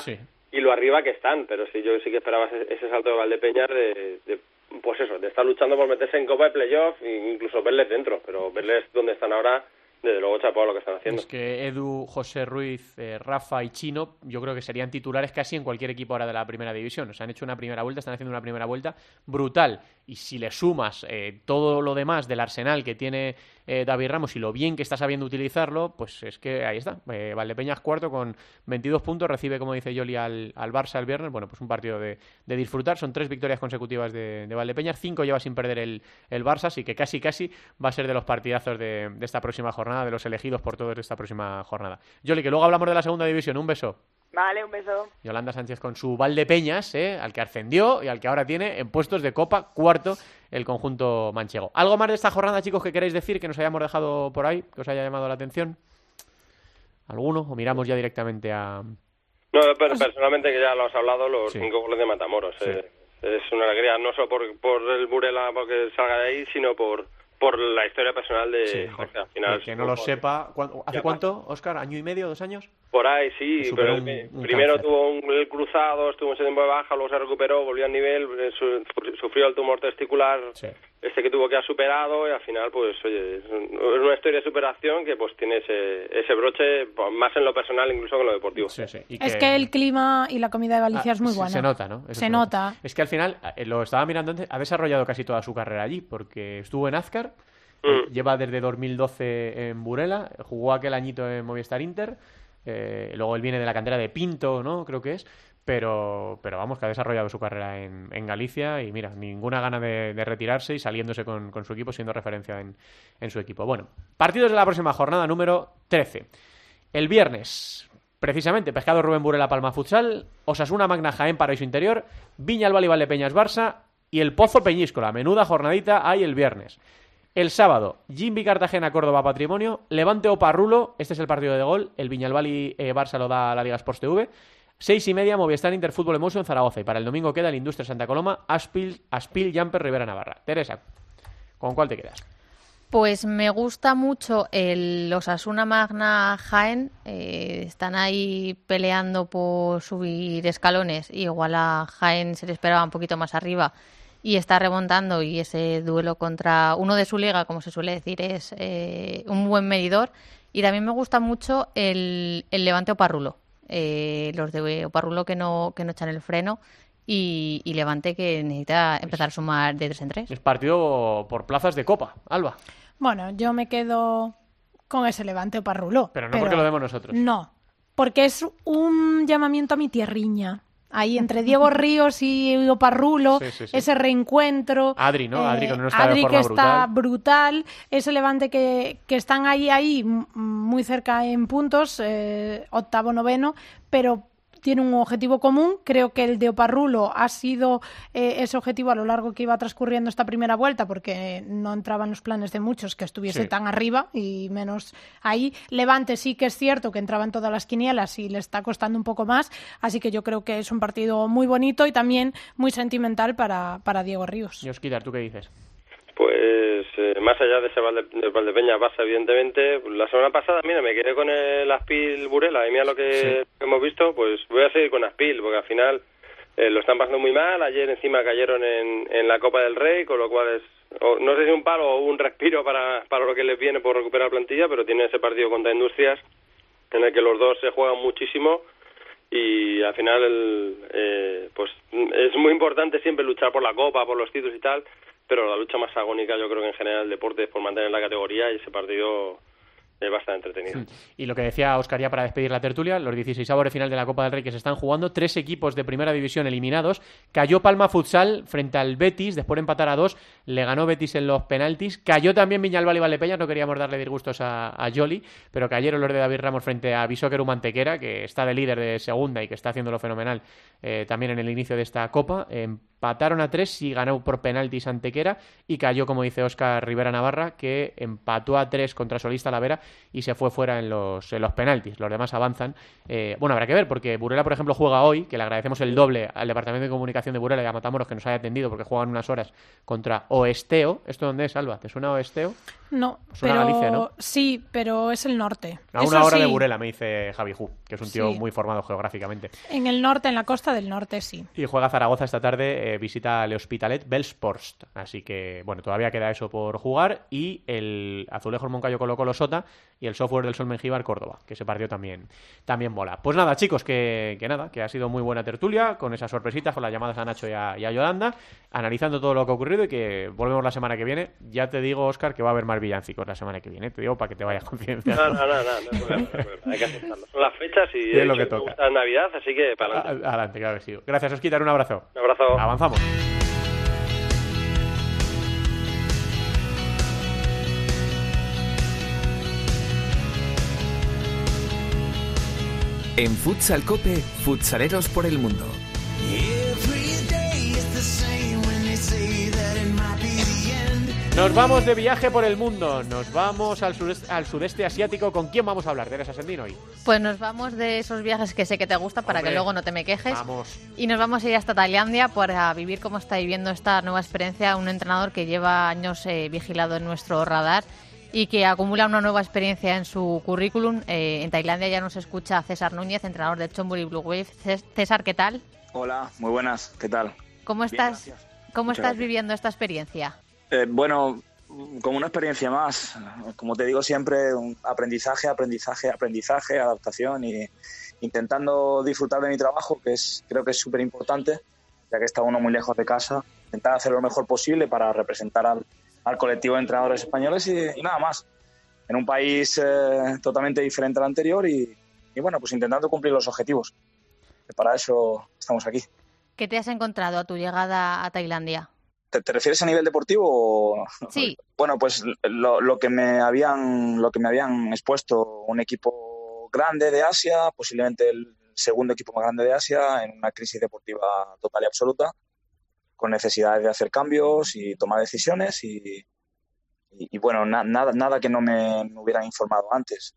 y lo arriba que están, pero sí yo sí que esperaba ese, salto de Valdepeñas de, de, pues eso, de estar luchando por meterse en Copa de Playoff e incluso verles dentro, pero verles dónde están ahora desde luego chapó lo que están haciendo. Es que Edu, José Ruiz, eh, Rafa y Chino, yo creo que serían titulares casi en cualquier equipo ahora de la primera división. O sea, han hecho una primera vuelta, están haciendo una primera vuelta brutal. Y si le sumas eh, todo lo demás del arsenal que tiene eh, David Ramos y lo bien que está sabiendo utilizarlo, pues es que ahí está. Eh, Valdepeñas cuarto con 22 puntos, recibe, como dice Yoli, al, al Barça el viernes. Bueno, pues un partido de, disfrutar. Son tres victorias consecutivas de, de, Valdepeñas, cinco lleva sin perder el, el Barça, así que casi casi va a ser de los partidazos de, de esta próxima jornada, de los elegidos por todos de esta próxima jornada. Yoli, que luego hablamos de la segunda división. Un beso. Vale, un beso. Yolanda Sánchez con su Valdepeñas, ¿eh? al que ascendió y al que ahora tiene en puestos de Copa, cuarto el conjunto manchego. ¿Algo más de esta jornada, chicos, que queréis decir que nos hayamos dejado por ahí, que os haya llamado la atención? ¿Alguno? ¿O miramos ya directamente a...? No, pero personalmente, que ya lo has hablado, los cinco goles de Matamoros. Eh, es una alegría, no solo por, por el Burela porque salga de ahí, sino por por la historia personal de Jorge. Al final, que no lo sepa, ¿hace cuánto, Oscar? ¿Año y medio, dos años? Por ahí, sí, pero primero tuvo un cruzado, estuvo ese tiempo de baja, luego se recuperó, volvió al nivel, eh, sufrió el tumor testicular, este que tuvo que ha superado y al final, pues, oye, es una historia de superación que pues tiene ese, ese broche más en lo personal incluso que en lo deportivo. Es que el clima y la comida de Galicia ah, es muy buena. Se nota, ¿no? se, nota. Es que al final, eh, lo estaba mirando antes, ha desarrollado casi toda su carrera allí, porque estuvo en Azcar, mm. Lleva desde 2012 en Burela, jugó aquel añito en Movistar Inter, eh, luego él viene de la cantera de Pinto, ¿no? Creo que es, pero, pero vamos, que ha desarrollado su carrera en, Galicia y mira, ninguna gana de, retirarse y saliéndose con, su equipo, siendo referencia en, en, su equipo. Bueno, partidos de la próxima jornada número 13. El viernes, precisamente, Pescado Rubén Burela Palma Futsal, Osasuna Magna Jaén Paraíso Interior, Viña Albal y Peñas Barça y el Pozo Peñíscola. Menuda jornadita hay el viernes. El sábado, Jimby Cartagena, Córdoba, Patrimonio. Levante o Parrulo, este es el partido de gol. El Viñalbal y eh, Barça lo da la Liga Sports TV. Seis y media, Movistar Interfútbol Emotion Zaragoza. Y para el domingo queda el Industria Santa Coloma, Aspil, Aspil Jumper Rivera Navarra. Teresa, ¿con cuál te quedas? Pues me gusta mucho el Osasuna Magna Jaén. Eh, están ahí peleando por subir escalones. igual a Jaén se le esperaba un poquito más arriba y está remontando y ese duelo contra uno de su liga, como se suele decir, es eh, un buen medidor. Y también me gusta mucho el, el Levante Oparrulo. Eh, los de Oparrulo que no, que no echan el freno y, Levante que necesita empezar a sumar de tres en tres. Es partido por plazas de Copa, Alba. Bueno, yo me quedo con ese Levante Oparrulo. Pero no porque lo demos nosotros. No, porque es un llamamiento a mi tierriña ahí entre Diego Ríos y Oparrulo, ese reencuentro. Adri, ¿no? Adri, que, no está, Adri que está brutal. Ese Levante que, que, están ahí, ahí, muy cerca en puntos, eh, octavo, noveno, pero tiene un objetivo común. Creo que el de Oparrulo ha sido eh, ese objetivo a lo largo que iba transcurriendo esta primera vuelta, porque no entraban los planes de muchos que estuviese tan arriba y menos ahí. Levante sí que es cierto que entraban todas las quinielas y le está costando un poco más, así que yo creo que es un partido muy bonito y también muy sentimental para, para Diego Ríos. Yosquidar, ¿tú qué dices? Pues eh, más allá de ese Valde, Valdepeña pasa, evidentemente. La semana pasada, mira, me quedé con el Aspil Burela y mira lo que hemos visto, pues voy a seguir con Aspil, porque al final eh, lo están pasando muy mal. Ayer encima cayeron en, en la Copa del Rey, con lo cual es, no sé si un palo o un respiro para, para lo que les viene por recuperar plantilla, pero tiene ese partido contra Industrias en el que los dos se juegan muchísimo y al final eh, pues es muy importante siempre luchar por la copa, por los títulos y tal, pero la lucha más agónica yo creo que en general el deporte es por mantener la categoría y ese partido es bastante entretenido. Y lo que decía Oscar ya para despedir la tertulia, los 16 de final de la Copa del Rey que se están jugando, tres equipos de primera división eliminados. Cayó Palma Futsal frente al Betis, después de empatar a dos, le ganó Betis en los penaltis. Cayó también Viñalbal y Valdepeñas, no queríamos darle disgustos a, a Jolly, pero cayeron los de David Ramos frente a Bisóqueru Mantequera, que está de líder de segunda y que está haciéndolo fenomenal eh, también en el inicio de esta Copa. Empataron a tres y ganó por penaltis Antequera y cayó, como dice Oscar Rivera Navarra, que empató a tres contra Solista Lavera y se fue fuera en los, en los penaltis. Los demás avanzan. Eh, bueno, habrá que ver, porque Burela, por ejemplo, juega hoy, que le agradecemos el doble al Departamento de Comunicación de Burela y a Matamoros que nos haya atendido, porque juegan unas horas contra Oesteo. ¿Esto dónde es, Alba? ¿Te suena Oesteo? No, pero sí, pero es el norte. A una hora de Burela, me dice Javi Ju, que es un tío muy formado geográficamente. En el norte, en la costa del norte, sí. Y juega Zaragoza esta tarde, eh, visita el Hospitalet Belsporst. Así que, bueno, todavía queda eso por jugar. Y el Azulejo Moncayo colocó los Sota y el software del Sol Mengíbar Córdoba, que se partió también, también bola. Pues nada, chicos, que, que, nada, que ha sido muy buena tertulia, con esas sorpresitas, con las llamadas a Nacho y a, y a Yolanda, analizando todo lo que ha ocurrido y que volvemos la semana que viene. Ya te digo, Oscar, que va a haber más villancicos la semana que viene, te digo para que te vayas concienciando. No, no, no, no, no, hay que aceptarlo. Son las fechas y, es lo que toca. Navidad, así que para adelante. Adelante, claro que sí. Gracias, Osquitar, un abrazo. Un abrazo. Avanzamos. En Futsal Cope, futsaleros por el mundo. Nos vamos de viaje por el mundo, nos vamos al sudeste, al sudeste asiático. ¿Con quién vamos a hablar, Teresa Sendín, hoy? Pues nos vamos de esos viajes que sé que te gustan para que luego no te me quejes. Vamos. Y nos vamos a ir hasta Tailandia para vivir cómo está viviendo esta nueva experiencia un entrenador que lleva años eh, vigilado en nuestro radar y que acumula una nueva experiencia en su currículum. Eh, en Tailandia ya nos escucha César Núñez, entrenador del Chonburi Blue Wave. César, ¿qué tal? Hola, muy buenas, ¿qué tal? ¿Cómo estás, ¿cómo estás viviendo esta experiencia? Eh, bueno, como una experiencia más. Como te digo siempre, un aprendizaje, aprendizaje, aprendizaje, adaptación y intentando disfrutar de mi trabajo, que es creo que es súper importante, ya que está uno muy lejos de casa, intentar hacer lo mejor posible para representar al, colectivo de entrenadores españoles y, nada más. En un país eh, totalmente diferente al anterior y, y, bueno, pues intentando cumplir los objetivos. para eso estamos aquí. ¿Qué te has encontrado a tu llegada a Tailandia? ¿Te, refieres a nivel deportivo? Sí. Bueno, pues lo, que me habían lo que me habían expuesto un equipo grande de Asia, posiblemente el segundo equipo más grande de Asia, en una crisis deportiva total y absoluta, con necesidades de hacer cambios y tomar decisiones y, y, bueno, nada, nada que no me, hubieran informado antes.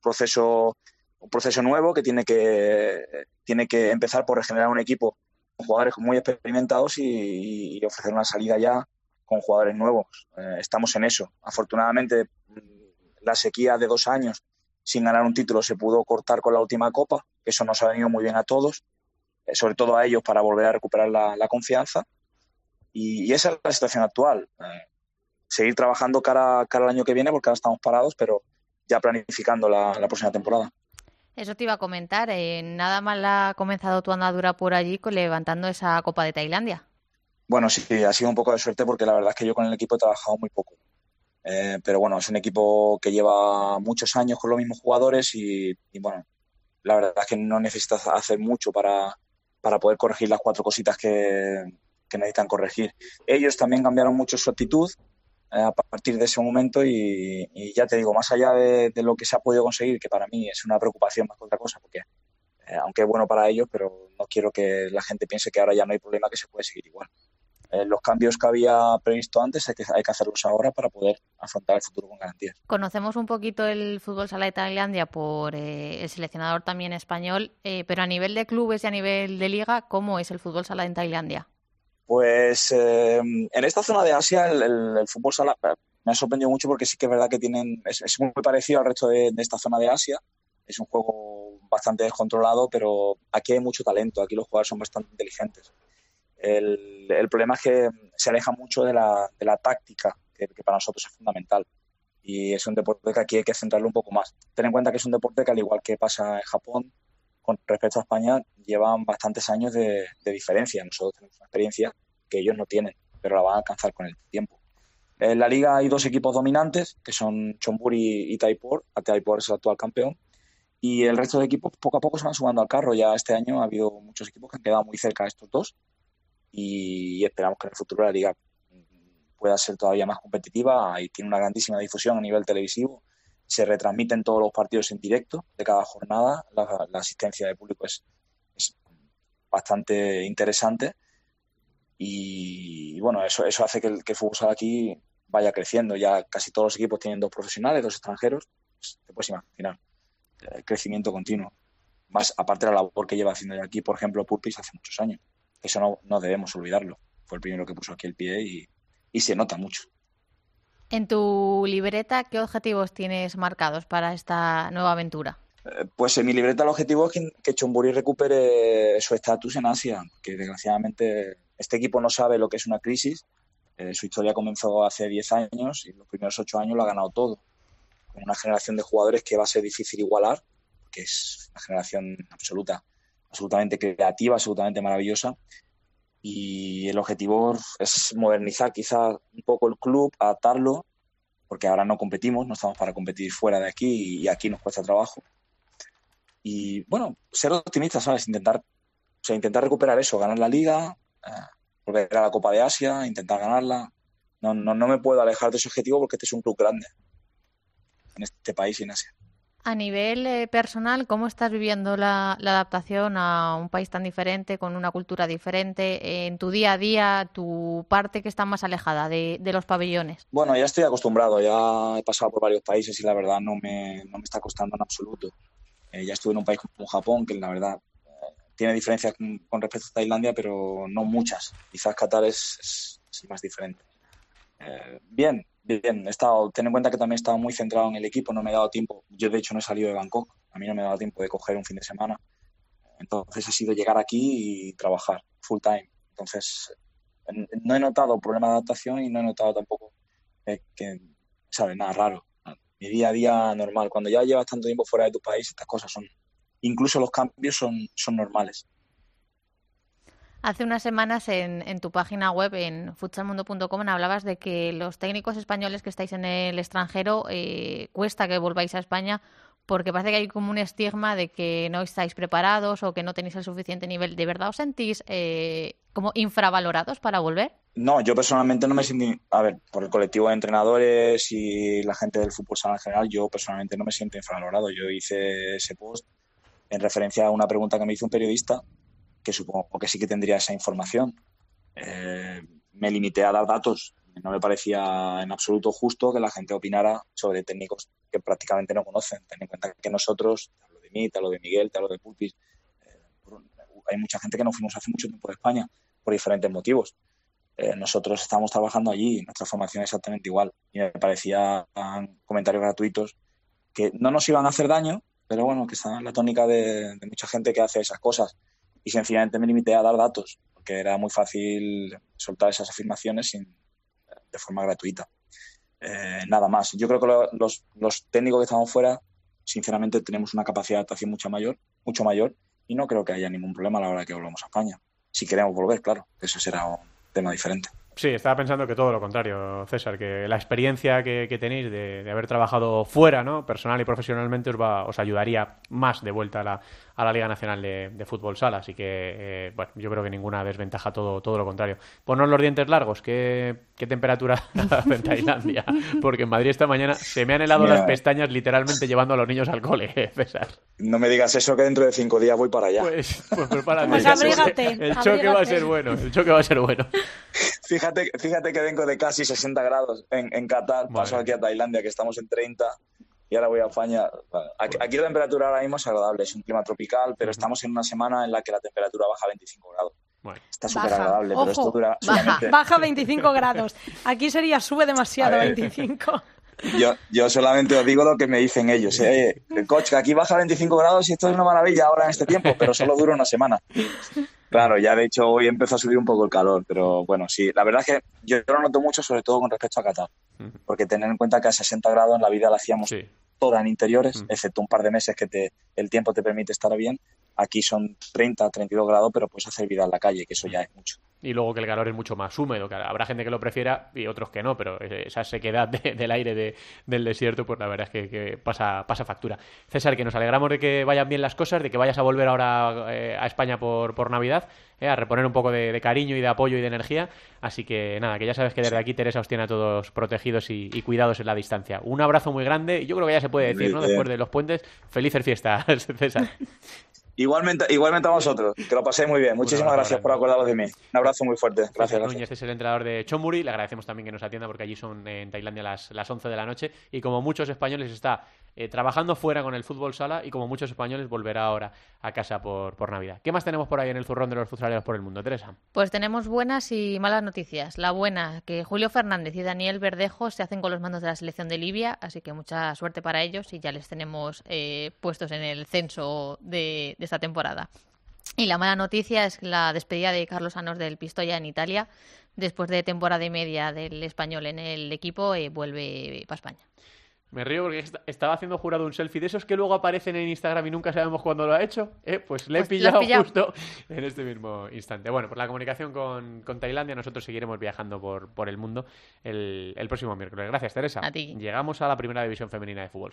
Proceso, un proceso nuevo que tiene que, tiene que empezar por regenerar un equipo jugadores muy experimentados y, ofrecer una salida ya con jugadores nuevos. Eh, estamos en eso. Afortunadamente, la sequía de dos años sin ganar un título se pudo cortar con la última copa, eso nos ha venido muy bien a todos, sobre todo a ellos para volver a recuperar la, confianza. Y, esa es la situación actual. Eh, seguir trabajando cara, cara al año que viene, porque ahora estamos parados, pero ya planificando la, próxima temporada. Eso te iba a comentar. Eh, nada mal ha comenzado tu andadura por allí levantando esa Copa de Tailandia. Bueno, sí, ha sido un poco de suerte porque la verdad es que yo con el equipo he trabajado muy poco. Eh, pero bueno, es un equipo que lleva muchos años con los mismos jugadores y, bueno, la verdad es que no necesitas hacer mucho para, para poder corregir las cuatro cositas que, que necesitan corregir. Ellos también cambiaron mucho su actitud eh, a partir de ese momento y, ya te digo, más allá de, lo que se ha podido conseguir, que para mí es una preocupación más que otra cosa, porque eh, aunque es bueno para ellos, pero no quiero que la gente piense que ahora ya no hay problema, que se puede seguir igual. Eh, los cambios que había previsto antes hay que, hay que hacerlos ahora para poder afrontar el futuro con garantías. Conocemos un poquito el fútbol sala de Tailandia por el seleccionador también español, pero a nivel de clubes y a nivel de liga, ¿cómo es el fútbol sala en Tailandia? Pues eh, en esta zona de Asia el, fútbol sala eh, me ha sorprendido mucho porque sí que es verdad que tienen es, muy parecido al resto de, esta zona de Asia. Es un juego bastante descontrolado, pero aquí hay mucho talento, aquí los jugadores son bastante inteligentes. El, problema es que se aleja mucho de la, de la táctica, que, para nosotros es fundamental. Y es un deporte que aquí hay que centrarlo un poco más. Ten en cuenta que es un deporte que, al igual que pasa en Japón, con respecto a España, llevan bastantes años de, diferencia. Nosotros tenemos una experiencia que ellos no tienen, pero la van a alcanzar con el tiempo. En la liga hay dos equipos dominantes, que son Chonburi y Taipor. Taipor es el actual campeón. Y el resto de equipos poco a poco se van sumando al carro. Ya este año ha habido muchos equipos que han quedado muy cerca de estos dos. Y esperamos que en el futuro la liga pueda ser todavía más competitiva y tiene una grandísima difusión a nivel televisivo se retransmiten todos los partidos en directo de cada jornada, la, asistencia de público es, bastante interesante y, bueno, eso, eso hace que el, que fútbol aquí vaya creciendo. Ya casi todos los equipos tienen dos profesionales, dos extranjeros, pues, te puedes imaginar, el crecimiento continuo. Más aparte de la labor que lleva haciendo aquí, por ejemplo, Purpis hace muchos años. Eso no, no debemos olvidarlo. Fue el primero que puso aquí el pie y, y se nota mucho. En tu libreta, ¿qué objetivos tienes marcados para esta nueva aventura? Eh, pues en mi libreta el objetivo es que, que Chonburi recupere su estatus en Asia, que desgraciadamente este equipo no sabe lo que es una crisis. Eh, su historia comenzó hace 10 años y los primeros 8 años lo ha ganado todo. Con una generación de jugadores que va a ser difícil igualar, que es una generación absoluta, absolutamente creativa, absolutamente maravillosa y el objetivo es modernizar quizá un poco el club, adaptarlo, porque ahora no competimos, no estamos para competir fuera de aquí y aquí nos cuesta trabajo. Y bueno, ser optimista, ¿sabes? Intentar, o sea, intentar recuperar eso, ganar la liga, eh, volver a la Copa de Asia, intentar ganarla. No, no, no me puedo alejar de ese objetivo porque este es un club grande en este país y en Asia. A nivel eh, personal, ¿cómo estás viviendo la, adaptación a un país tan diferente, con una cultura diferente? en tu día a día, tu parte que está más alejada de, los pabellones. Bueno, ya estoy acostumbrado, ya he pasado por varios países y la verdad no me, no me está costando en absoluto. Eh, ya estuve en un país como Japón, que la verdad eh, tiene diferencias con, respecto a Tailandia, pero no muchas. Quizás Qatar es, más diferente. Bien, Bien, he estado, ten en cuenta que también he estado muy centrado en el equipo, no me he dado tiempo. Yo, de hecho, no he salido de Bangkok, a mí no me he dado tiempo de coger un fin de semana. Entonces, ha sido llegar aquí y trabajar full time. Entonces, no he notado problema de adaptación y no he notado tampoco eh, que, ¿sabes? Nada raro. Mi día a día normal. Cuando ya llevas tanto tiempo fuera de tu país, estas cosas son, incluso los cambios son, son normales. Hace unas semanas en, tu página web, en futsalmundo.com, hablabas de que los técnicos españoles que estáis en el extranjero eh, cuesta que volváis a España porque parece que hay como un estigma de que no estáis preparados o que no tenéis el suficiente nivel. ¿De verdad os sentís eh, como infravalorados para volver? No, yo personalmente no me siento, a ver, por el colectivo de entrenadores y la gente del fútbol sala en general, yo personalmente no me siento infravalorado. Yo hice ese post en referencia a una pregunta que me hizo un periodista que supongo que sí que tendría esa información. Eh, me limité a dar datos. No me parecía en absoluto justo que la gente opinara sobre técnicos que prácticamente no conocen. Ten en cuenta que nosotros, te hablo de mí, te hablo de Miguel, te hablo de Pulpis, eh, hay mucha gente que no fuimos hace mucho tiempo de España por diferentes motivos. Eh, nosotros estamos trabajando allí, nuestra formación es exactamente igual. Y me parecían comentarios gratuitos que no nos iban a hacer daño, pero bueno, que están en la tónica de mucha gente que hace esas cosas y sencillamente me limité a dar datos, porque era muy fácil soltar esas afirmaciones sin, de forma gratuita. Eh, nada más. Yo creo que los, los, técnicos que estamos fuera, sinceramente, tenemos una capacidad de adaptación mucho mayor, mucho mayor y no creo que haya ningún problema a la hora de que volvamos a España. Si queremos volver, claro, eso será un tema diferente. Sí, estaba pensando que todo lo contrario, César, que la experiencia que, tenéis de, haber trabajado fuera, ¿no? personal y profesionalmente, os, va, os ayudaría más de vuelta a la, a la Liga Nacional de, Fútbol Sala. Así que, eh, bueno, yo creo que ninguna desventaja, todo, todo lo contrario. Ponos los dientes largos, ¿qué, temperatura hace en Tailandia? Porque en Madrid esta mañana se me han helado las pestañas literalmente llevando a los niños al cole, César. No me digas eso, que dentro de cinco días voy para allá. Pues, pues prepárate. Pues abrígate, el choque va a ser bueno, el choque va a ser bueno. Fíjate, fíjate que vengo de casi 60 grados en, en Qatar, paso aquí a Tailandia, que estamos en 30, y ahora voy a España. Aquí, la temperatura ahora mismo es agradable, es un clima tropical, pero estamos en una semana en la que la temperatura baja a 25 grados. Está súper agradable, pero esto dura baja, baja 25 grados. Aquí sería sube demasiado a 25. Yo, yo solamente os digo lo que me dicen ellos. ¿eh? el coche, que aquí baja 25 grados y esto es una maravilla ahora en este tiempo, pero solo dura una semana. Claro, ya de hecho hoy empezó a subir un poco el calor, pero bueno, sí, la verdad es que yo lo noto mucho, sobre todo con respecto a Qatar, porque tener en cuenta que a 60 grados en la vida la hacíamos toda en interiores, excepto un par de meses que te, el tiempo te permite estar bien. Aquí son 30, 32 grados, pero puedes hacer vida en la calle, que eso ya es mucho y luego que el calor es mucho más húmedo. Que habrá gente que lo prefiera y otros que no, pero esa sequedad del aire del desierto, pues la verdad es que, pasa, pasa factura. César, que nos alegramos de que vayan bien las cosas, de que vayas a volver ahora eh, a España por, por Navidad, eh, a reponer un poco de, cariño y de apoyo y de energía. Así que nada, que ya sabes que desde aquí Teresa os tiene a todos protegidos y, cuidados en la distancia. Un abrazo muy grande y yo creo que ya se puede decir, ¿no? Después de los puentes, felices fiestas, César. Igualmente, igualmente a vosotros, que lo paséis muy bien. Muchísimas gracias por acordaros de mí. Un abrazo muy fuerte. Gracias. Núñez este es el entrenador de Chonburi. Le agradecemos también que nos atienda porque allí son en Tailandia las, las 11 de la noche. Y como muchos españoles está eh, trabajando fuera con el fútbol sala y como muchos españoles volverá ahora a casa por, por Navidad. ¿Qué más tenemos por ahí en el zurrón de los futsaleros por el mundo, Teresa? Pues tenemos buenas y malas noticias. La buena, que Julio Fernández y Daniel Verdejo se hacen con los mandos de la selección de Libia, así que mucha suerte para ellos y ya les tenemos eh, puestos en el censo de, esta temporada. Y la mala noticia es la despedida de Carlos Anos del Pistoia en Italia. Después de temporada y media del español en el equipo, eh, vuelve para España. Me río porque estaba haciendo jurado un selfie de esos que luego aparecen en Instagram y nunca sabemos cuándo lo ha hecho. ¿eh? Pues le he pues pillado, justo en este mismo instante. Bueno, por la comunicación con, Tailandia, nosotros seguiremos viajando por, por el mundo el, próximo miércoles. Gracias, Teresa. A ti. Llegamos a la primera división femenina de fútbol.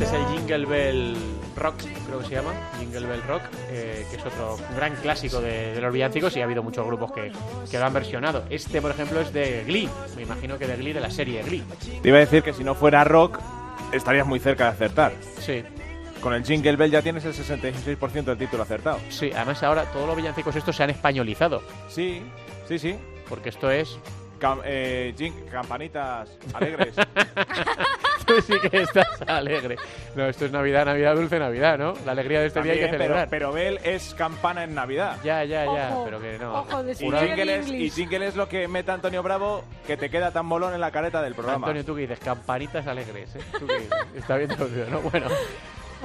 Este es el Jingle Bell Rock, creo que se llama, Jingle Bell Rock, eh, que es otro gran clásico de, los villancicos y ha habido muchos grupos que, que, lo han versionado. Este, por ejemplo, es de Glee, me imagino que de Glee, de la serie Glee. Te iba a decir que si no fuera rock, estarías muy cerca de acertar. Sí. Con el Jingle Bell ya tienes el 66% del título acertado. Sí, además ahora todos los villancicos estos se han españolizado. Sí, sí, sí. Porque esto es eh, campanitas alegres. sí que estás alegre. No, esto es Navidad, Navidad, dulce Navidad, ¿no? La alegría de este día hay que celebrar. Pero, Bel es campana en Navidad. Ya, ya, ya, pero que no. y, jingle es, y jingle es lo que mete Antonio Bravo, que te queda tan bolón en la careta del programa. Antonio, tú que dices, campanitas alegres, ¿eh? Está bien traducido, ¿no? Bueno.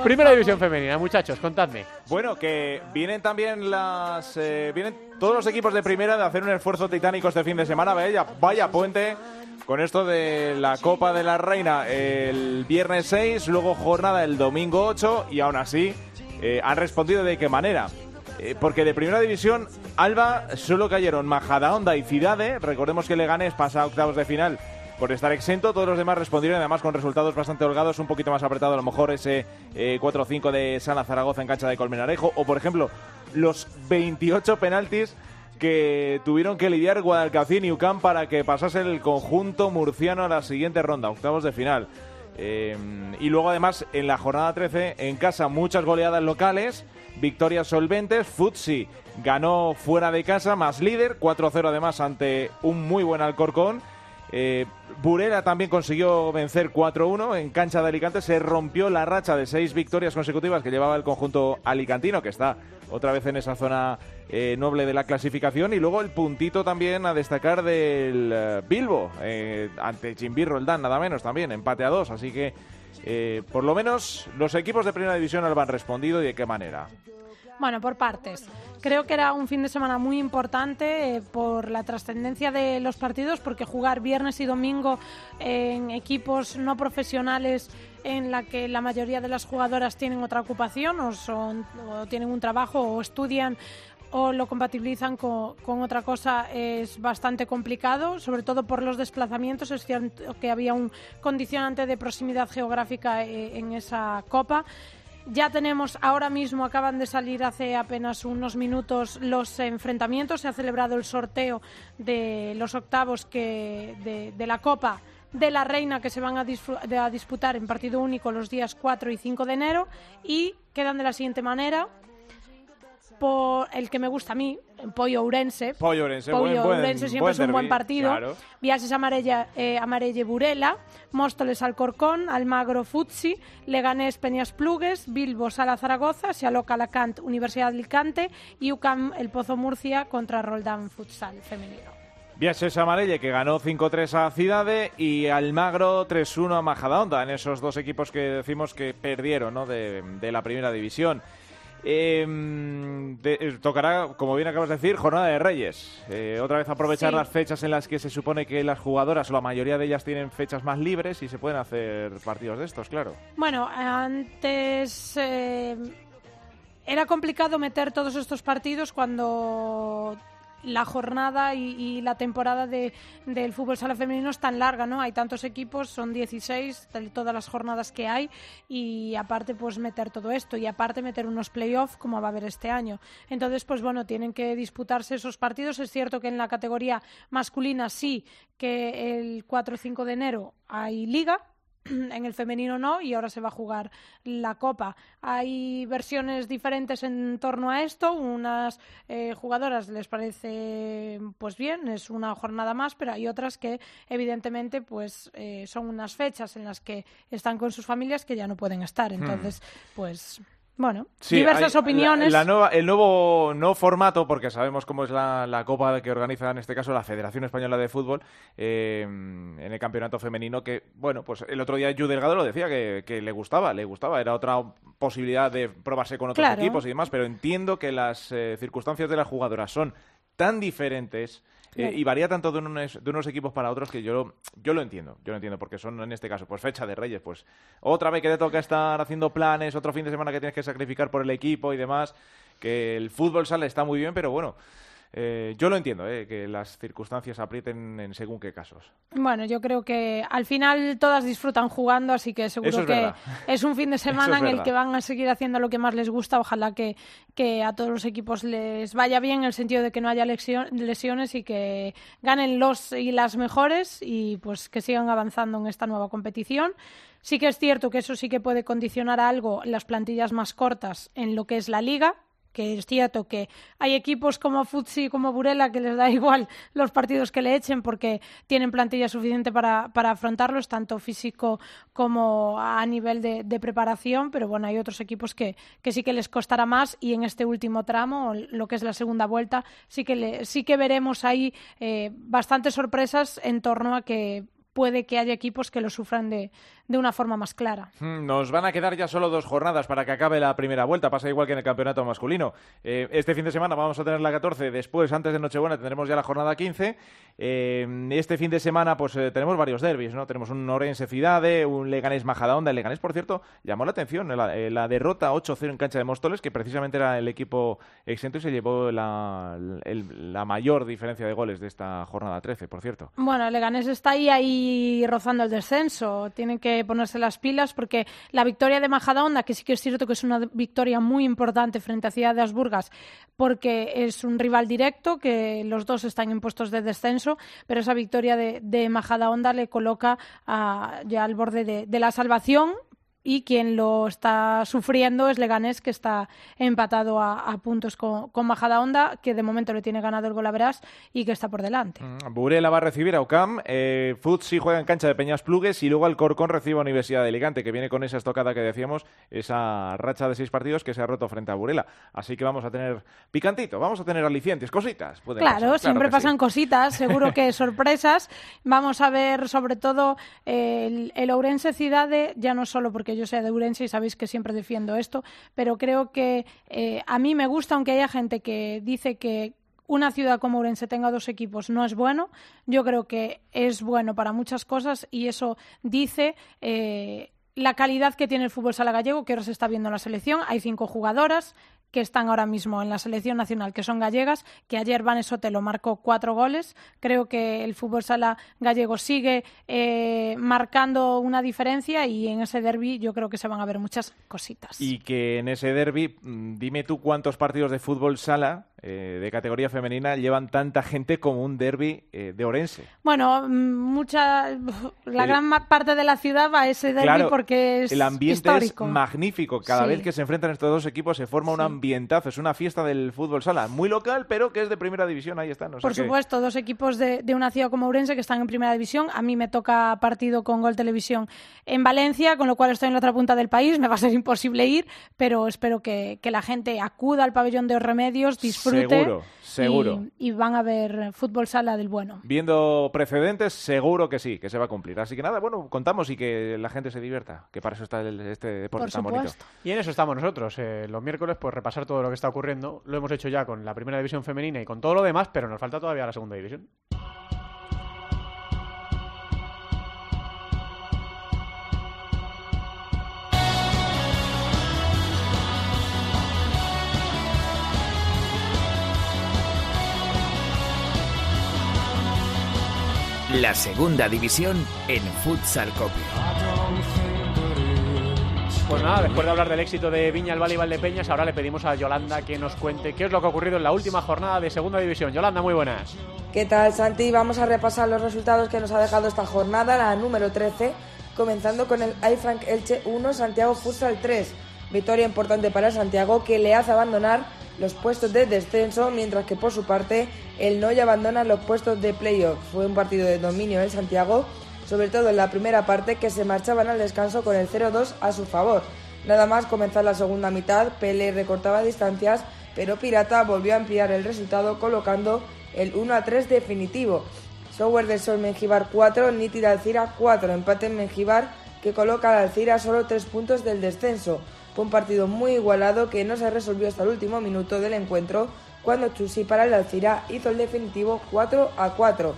Primera división femenina, muchachos, contadme. Bueno, que vienen también las. Eh, vienen todos los equipos de primera de hacer un esfuerzo titánico este fin de semana. Vaya, vaya puente con esto de la Copa de la Reina el viernes 6, luego jornada el domingo 8 y aún así eh, han respondido de qué manera. Eh, porque de primera división, Alba solo cayeron Majadahonda y Cidade. Recordemos que Leganés pasa a octavos de final por estar exento. Todos los demás respondieron además con resultados bastante holgados, un poquito más apretado a lo mejor ese 4-5 de Sana Zaragoza en cancha de Colmenarejo. O por ejemplo, los 28 penaltis que tuvieron que lidiar Guadalcacín y UCAM para que pasase el conjunto murciano a la siguiente ronda, octavos de final. Eh, y luego además en la jornada 13 en casa muchas goleadas locales, victorias solventes, Futsi ganó fuera de casa, más líder, 4-0 además ante un muy buen Alcorcón. Eh, Burela también consiguió vencer 4-1 en cancha de Alicante, se rompió la racha de seis victorias consecutivas que llevaba el conjunto alicantino, que está otra vez en esa zona eh, noble de la clasificación. Y luego el puntito también a destacar del eh, Bilbo, ante Chimbirro el Dan, nada menos también, empate a dos. Así que, por lo menos, los equipos de primera división lo han respondido y de qué manera. Bueno, por partes. Creo que era un fin de semana muy importante eh, por la trascendencia de los partidos, porque jugar viernes y domingo en equipos no profesionales en la que la mayoría de las jugadoras tienen otra ocupación o, son, o tienen un trabajo o estudian o lo compatibilizan con, con, otra cosa es bastante complicado, sobre todo por los desplazamientos. Es cierto que había un condicionante de proximidad geográfica eh, en esa copa. Ya tenemos, ahora mismo acaban de salir hace apenas unos minutos los enfrentamientos. Se ha celebrado el sorteo de los octavos que, de, la Copa de la Reina que se van a, a, disputar en partido único los días 4 y 5 de enero y quedan de la siguiente manera. Por el que me gusta a mí, Pollo Ourense. Pollo Ourense, Pollo buen, Ourense siempre buen es un buen partido. Claro. Viases Amarella, eh, Amarelle Burela, Móstoles Alcorcón, Almagro Futsi, Leganés Peñas Plugues, Bilbo Sala Zaragoza, Xaloca Alacant Universidad de Alicante y UCAM El Pozo Murcia contra Roldán Futsal femenino. Viajes Amarelle que ganó 5-3 a Cidade y Almagro 3-1 a Majadahonda en esos dos equipos que decimos que perdieron ¿no? de, de la primera división. Eh, de, tocará, como bien acabas de decir, jornada de Reyes. Eh, otra vez aprovechar sí. las fechas en las que se supone que las jugadoras, o la mayoría de ellas, tienen fechas más libres y se pueden hacer partidos de estos, claro. Bueno, antes eh, era complicado meter todos estos partidos cuando la jornada y, y la temporada de, del fútbol sala femenino es tan larga, ¿no? Hay tantos equipos, son 16 de todas las jornadas que hay y aparte pues meter todo esto y aparte meter unos playoffs como va a haber este año. Entonces pues bueno, tienen que disputarse esos partidos. Es cierto que en la categoría masculina sí que el 4 o 5 de enero hay liga, en el femenino no y ahora se va a jugar la copa. Hay versiones diferentes en torno a esto. Unas eh, jugadoras les parece pues bien, es una jornada más, pero hay otras que evidentemente pues eh, son unas fechas en las que están con sus familias que ya no pueden estar. Entonces, hmm. pues bueno, sí, diversas hay, opiniones. La, la nueva, el nuevo no formato, porque sabemos cómo es la, la, copa que organiza en este caso la Federación Española de Fútbol eh, en el campeonato femenino, que, bueno, pues el otro día Yu Delgado lo decía, que, que, le gustaba, le gustaba, era otra posibilidad de probarse con otros claro. equipos y demás, pero entiendo que las eh, circunstancias de las jugadoras son tan diferentes eh, y varía tanto de unos, de unos, equipos para otros que yo, yo lo entiendo, yo lo entiendo, porque son en este caso, pues fecha de Reyes, pues otra vez que te toca estar haciendo planes, otro fin de semana que tienes que sacrificar por el equipo y demás, que el fútbol sale está muy bien, pero bueno, eh, yo lo entiendo, eh, que las circunstancias aprieten en según qué casos. Bueno, yo creo que al final todas disfrutan jugando, así que seguro es que verdad. es un fin de semana es en el que van a seguir haciendo lo que más les gusta. Ojalá que, que a todos los equipos les vaya bien en el sentido de que no haya lesiones y que ganen los y las mejores y pues que sigan avanzando en esta nueva competición. Sí que es cierto que eso sí que puede condicionar a algo las plantillas más cortas en lo que es la liga, que es cierto que hay equipos como Futsi como Burela que les da igual los partidos que le echen porque tienen plantilla suficiente para, para afrontarlos, tanto físico como a nivel de, preparación, pero bueno, hay otros equipos que, que, sí que les costará más y en este último tramo, lo que es la segunda vuelta, sí que, sí que veremos ahí eh, bastantes sorpresas en torno a que puede que haya equipos que lo sufran de, de, una forma más clara. Hmm, nos van a quedar ya solo dos jornadas para que acabe la primera vuelta. Pasa igual que en el campeonato masculino. Eh, este fin de semana vamos a tener la 14, después, antes de Nochebuena, tendremos ya la jornada 15. Eh, este fin de semana, pues eh, tenemos varios derbis, ¿no? Tenemos un Orense Cidade, un Leganés Majadahonda. El Leganés, por cierto, llamó la atención la, la derrota 8-0 en cancha de Móstoles, que precisamente era el equipo exento y se llevó la, el, la mayor diferencia de goles de esta jornada 13, por cierto. Bueno, el Leganés está ahí, ahí ahí rozando el descenso. Tienen que ponerse las pilas porque la victoria de Majadahonda, que sí que es cierto que es una victoria muy importante frente a Ciudad de Asburgas, porque es un rival directo, que los dos están en puestos de descenso, pero esa victoria de, de Majadahonda le coloca a, ya al borde de, de la salvación y quien lo está sufriendo es Leganés, que está empatado a, a puntos con, con Majadahonda, que de momento le tiene ganado el gol a Verás y que está por delante. Mm, Burela va a recibir a UCAM, eh, Futsi juega en cancha de Peñas Plugues y luego Alcorcón recibe a Universidad de Alicante, que viene con esa estocada que decíamos, esa racha de seis partidos que se ha roto frente a Burela. Así que vamos a tener picantito, vamos a tener alicientes, cositas. Claro, pasar, siempre pasan sí. cositas, seguro que sorpresas. Vamos a ver sobre todo eh, el, el Ourense Cidade, ya no solo porque yo sea de Ourense y sabéis que siempre defiendo esto, pero creo que eh, a mí me gusta, aunque haya gente que dice que una ciudad como Ourense tenga dos equipos no es bueno. Yo creo que es bueno para muchas cosas y eso dice eh, la calidad que tiene el fútbol sala gallego, que ahora se está viendo en la selección. Hay cinco jugadoras que están ahora mismo en la selección nacional, que son gallegas, que ayer Vanes Sotelo marcó cuatro goles. Creo que el fútbol sala gallego sigue eh, marcando una diferencia y en ese derby yo creo que se van a ver muchas cositas. Y que en ese derby, mm, dime tú cuántos partidos de fútbol sala eh, de categoría femenina llevan tanta gente como un derby eh, de Orense. Bueno, mm, mucha, la El- gran parte de la ciudad va a ese derby Claro, porque es el ambiente histórico. es magnífico. Cada Sí. vez que se enfrentan estos dos equipos se forma un ambientazo. Es una fiesta del fútbol sala. Muy local, pero que es de primera división. Ahí está. No sé Por supuesto, dos equipos de, de una ciudad como Ourense que están en primera división. A mí me toca partido con Gol Televisión en Valencia, con lo cual estoy en la otra punta del país. Me va a ser imposible ir, pero espero que, que la gente acuda al pabellón de los remedios, disfrute. Seguro, seguro. Y, van a ver fútbol sala del bueno. Viendo precedentes, seguro que sí, que se va a cumplir. Así que nada, bueno, contamos y que la gente se divierta, que para eso está el- este deporte Por tan bonito. Y en eso estamos nosotros. eh, los miércoles, pues repasar todo lo que está ocurriendo. Lo hemos hecho ya con la primera división femenina y con todo lo demás, pero nos falta todavía la segunda división. La segunda división en Futsal Cope. Pues nada, después de hablar del éxito de Viña, el Valle y Valdepeñas, ahora le pedimos a Yolanda que nos cuente qué es lo que ha ocurrido en la última jornada de segunda división. Yolanda, muy buenas. ¿Qué tal, Santi? Vamos a repasar los resultados que nos ha dejado esta jornada, la número 13, comenzando con el iFrank Elche 1, Santiago Futsal 3. Victoria importante para Santiago que le hace abandonar los puestos de descenso, mientras que por su parte el Noya abandona los puestos de playoff. Fue un partido de dominio en Santiago, sobre todo en la primera parte que se marchaban al descanso con el 0-2 a su favor. Nada más comenzar la segunda mitad, Pele recortaba distancias, pero Pirata volvió a ampliar el resultado colocando el 1-3 definitivo. Software del Sol Mengibar 4, Nítida Alcira 4, empate en Mengibar que coloca al Alcira solo 3 puntos del descenso. Fue un partido muy igualado que no se resolvió hasta el último minuto del encuentro cuando Chusi para el Alcira hizo el definitivo 4 a 4.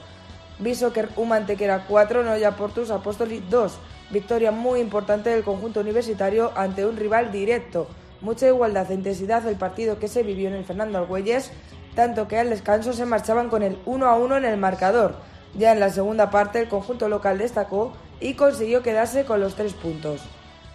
Bisoker Humantequera 4, Noya Portus Apóstolis 2. Victoria muy importante del conjunto universitario ante un rival directo. Mucha igualdad e intensidad el partido que se vivió en el Fernando Argüelles, tanto que al descanso se marchaban con el 1 a 1 en el marcador. Ya en la segunda parte el conjunto local destacó y consiguió quedarse con los tres puntos.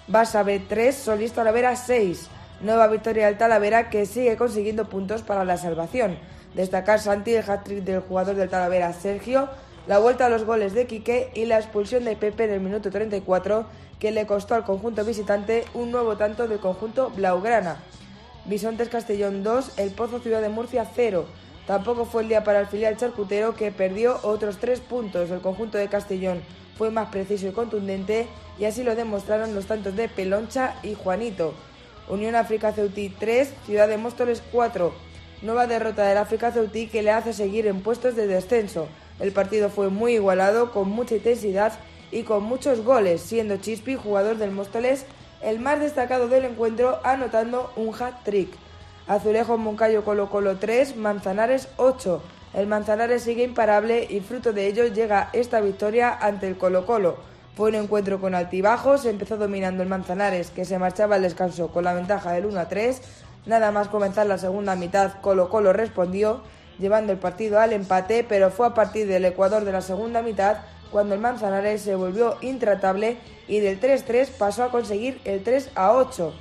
Barça B 3, Solís Talavera 6. Nueva victoria del Talavera que sigue consiguiendo puntos para la salvación. Destacar Santi el hat-trick del jugador del Talavera Sergio, la vuelta a los goles de Quique y la expulsión de Pepe en el minuto 34 que le costó al conjunto visitante un nuevo tanto del conjunto Blaugrana. Bisontes Castellón 2, El Pozo Ciudad de Murcia 0. Tampoco fue el día para el filial charcutero que perdió otros 3 puntos. El conjunto de Castellón fue más preciso y contundente y así lo demostraron los tantos de Peloncha y Juanito. Unión África Ceutí 3, Ciudad de Móstoles 4. Nueva derrota del África Ceutí que le hace seguir en puestos de descenso. El partido fue muy igualado, con mucha intensidad y con muchos goles, siendo Chispi, jugador del Móstoles, el más destacado del encuentro, anotando un hat-trick. Azulejo Moncayo Colo Colo 3, Manzanares 8. El Manzanares sigue imparable y fruto de ello llega esta victoria ante el Colo Colo. Fue un encuentro con altibajos, empezó dominando el Manzanares, que se marchaba al descanso con la ventaja del 1 a 3. Nada más comenzar la segunda mitad, Colo Colo respondió, llevando el partido al empate, pero fue a partir del Ecuador de la segunda mitad cuando el Manzanares se volvió intratable y del 3-3 pasó a conseguir el 3-8.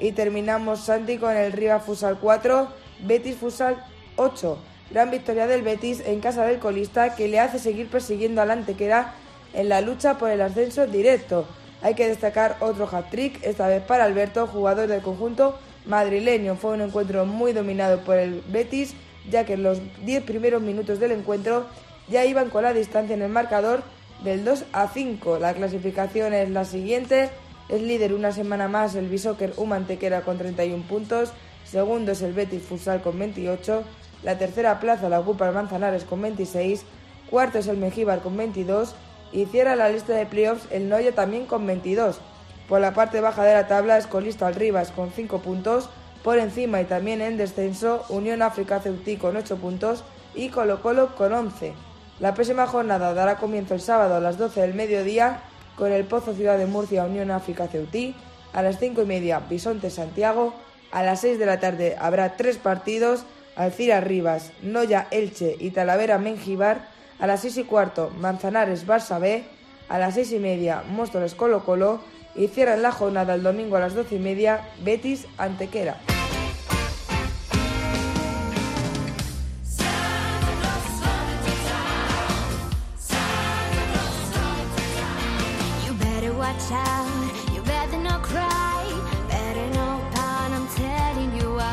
Y terminamos Santi con el Riva Fusal 4, Betis Fusal 8. Gran victoria del Betis en casa del colista que le hace seguir persiguiendo al Antequera en la lucha por el ascenso directo. Hay que destacar otro hat-trick, esta vez para Alberto, jugador del conjunto madrileño. Fue un encuentro muy dominado por el Betis, ya que en los 10 primeros minutos del encuentro ya iban con la distancia en el marcador del 2 a 5. La clasificación es la siguiente. Es líder una semana más el Bishoker Humantequera con 31 puntos. Segundo es el Betis Futsal con 28. La tercera plaza la ocupa el Manzanares con 26. Cuarto es el Mengíbar con 22. Y cierra la lista de playoffs el Noya también con 22. Por la parte baja de la tabla es colista el Rivas con 5 puntos. Por encima y también en descenso Unión África Ceutí con 8 puntos y Colo Colo con 11. La próxima jornada dará comienzo el sábado a las 12 del mediodía con el Pozo Ciudad de Murcia Unión África Ceutí. A las 5 y media Bisonte Santiago. A las 6 de la tarde habrá tres partidos. Alcira Rivas, Noya Elche y Talavera Mengibar. A las 6 y cuarto Manzanares Barça B. A las 6 y media Móstoles Colo Colo. Y cierran la jornada el domingo a las 12 y media Betis Antequera.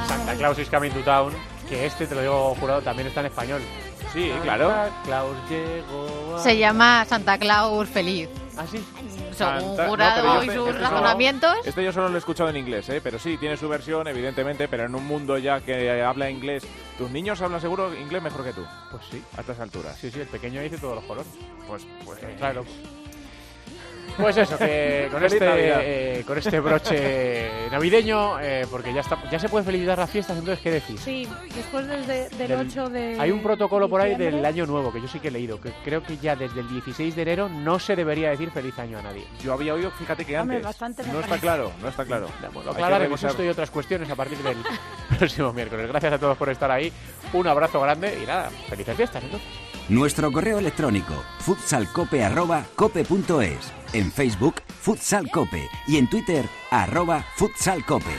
Santa Claus is coming to town, que este, te lo digo jurado, también está en español. Sí, claro. Santa Claus llegó a- Se llama Santa Claus Feliz. ¿Ah, sí? Según Santa- jurado y sus este solo- razonamientos. Este yo solo lo he escuchado en inglés, ¿eh? pero sí, tiene su versión, evidentemente, pero en un mundo ya que habla inglés. ¿Tus niños hablan seguro inglés mejor que tú? Pues sí. A estas alturas. Sí, sí, el pequeño dice todos los colores. Pues, pues Claro. Pues eso, que con este, eh, con este broche navideño, eh, porque ya está, ya se puede felicitar las fiestas, entonces, ¿qué decir? Sí, después del, de- del Del- 8 de. Hay un protocolo por ahí del año nuevo, que yo sí que he leído, que creo que ya desde el 16 de enero no se debería decir feliz año a nadie. Yo había oído, fíjate que antes. no está claro, no está claro. Que aclararemos esto y otras cuestiones a partir del próximo miércoles. Gracias a todos por estar ahí. Un abrazo grande y nada, felices fiestas entonces. Nuestro correo electrónico futsalcope.cope.es en Facebook Futsal Cope y en Twitter arroba Futsal Cope.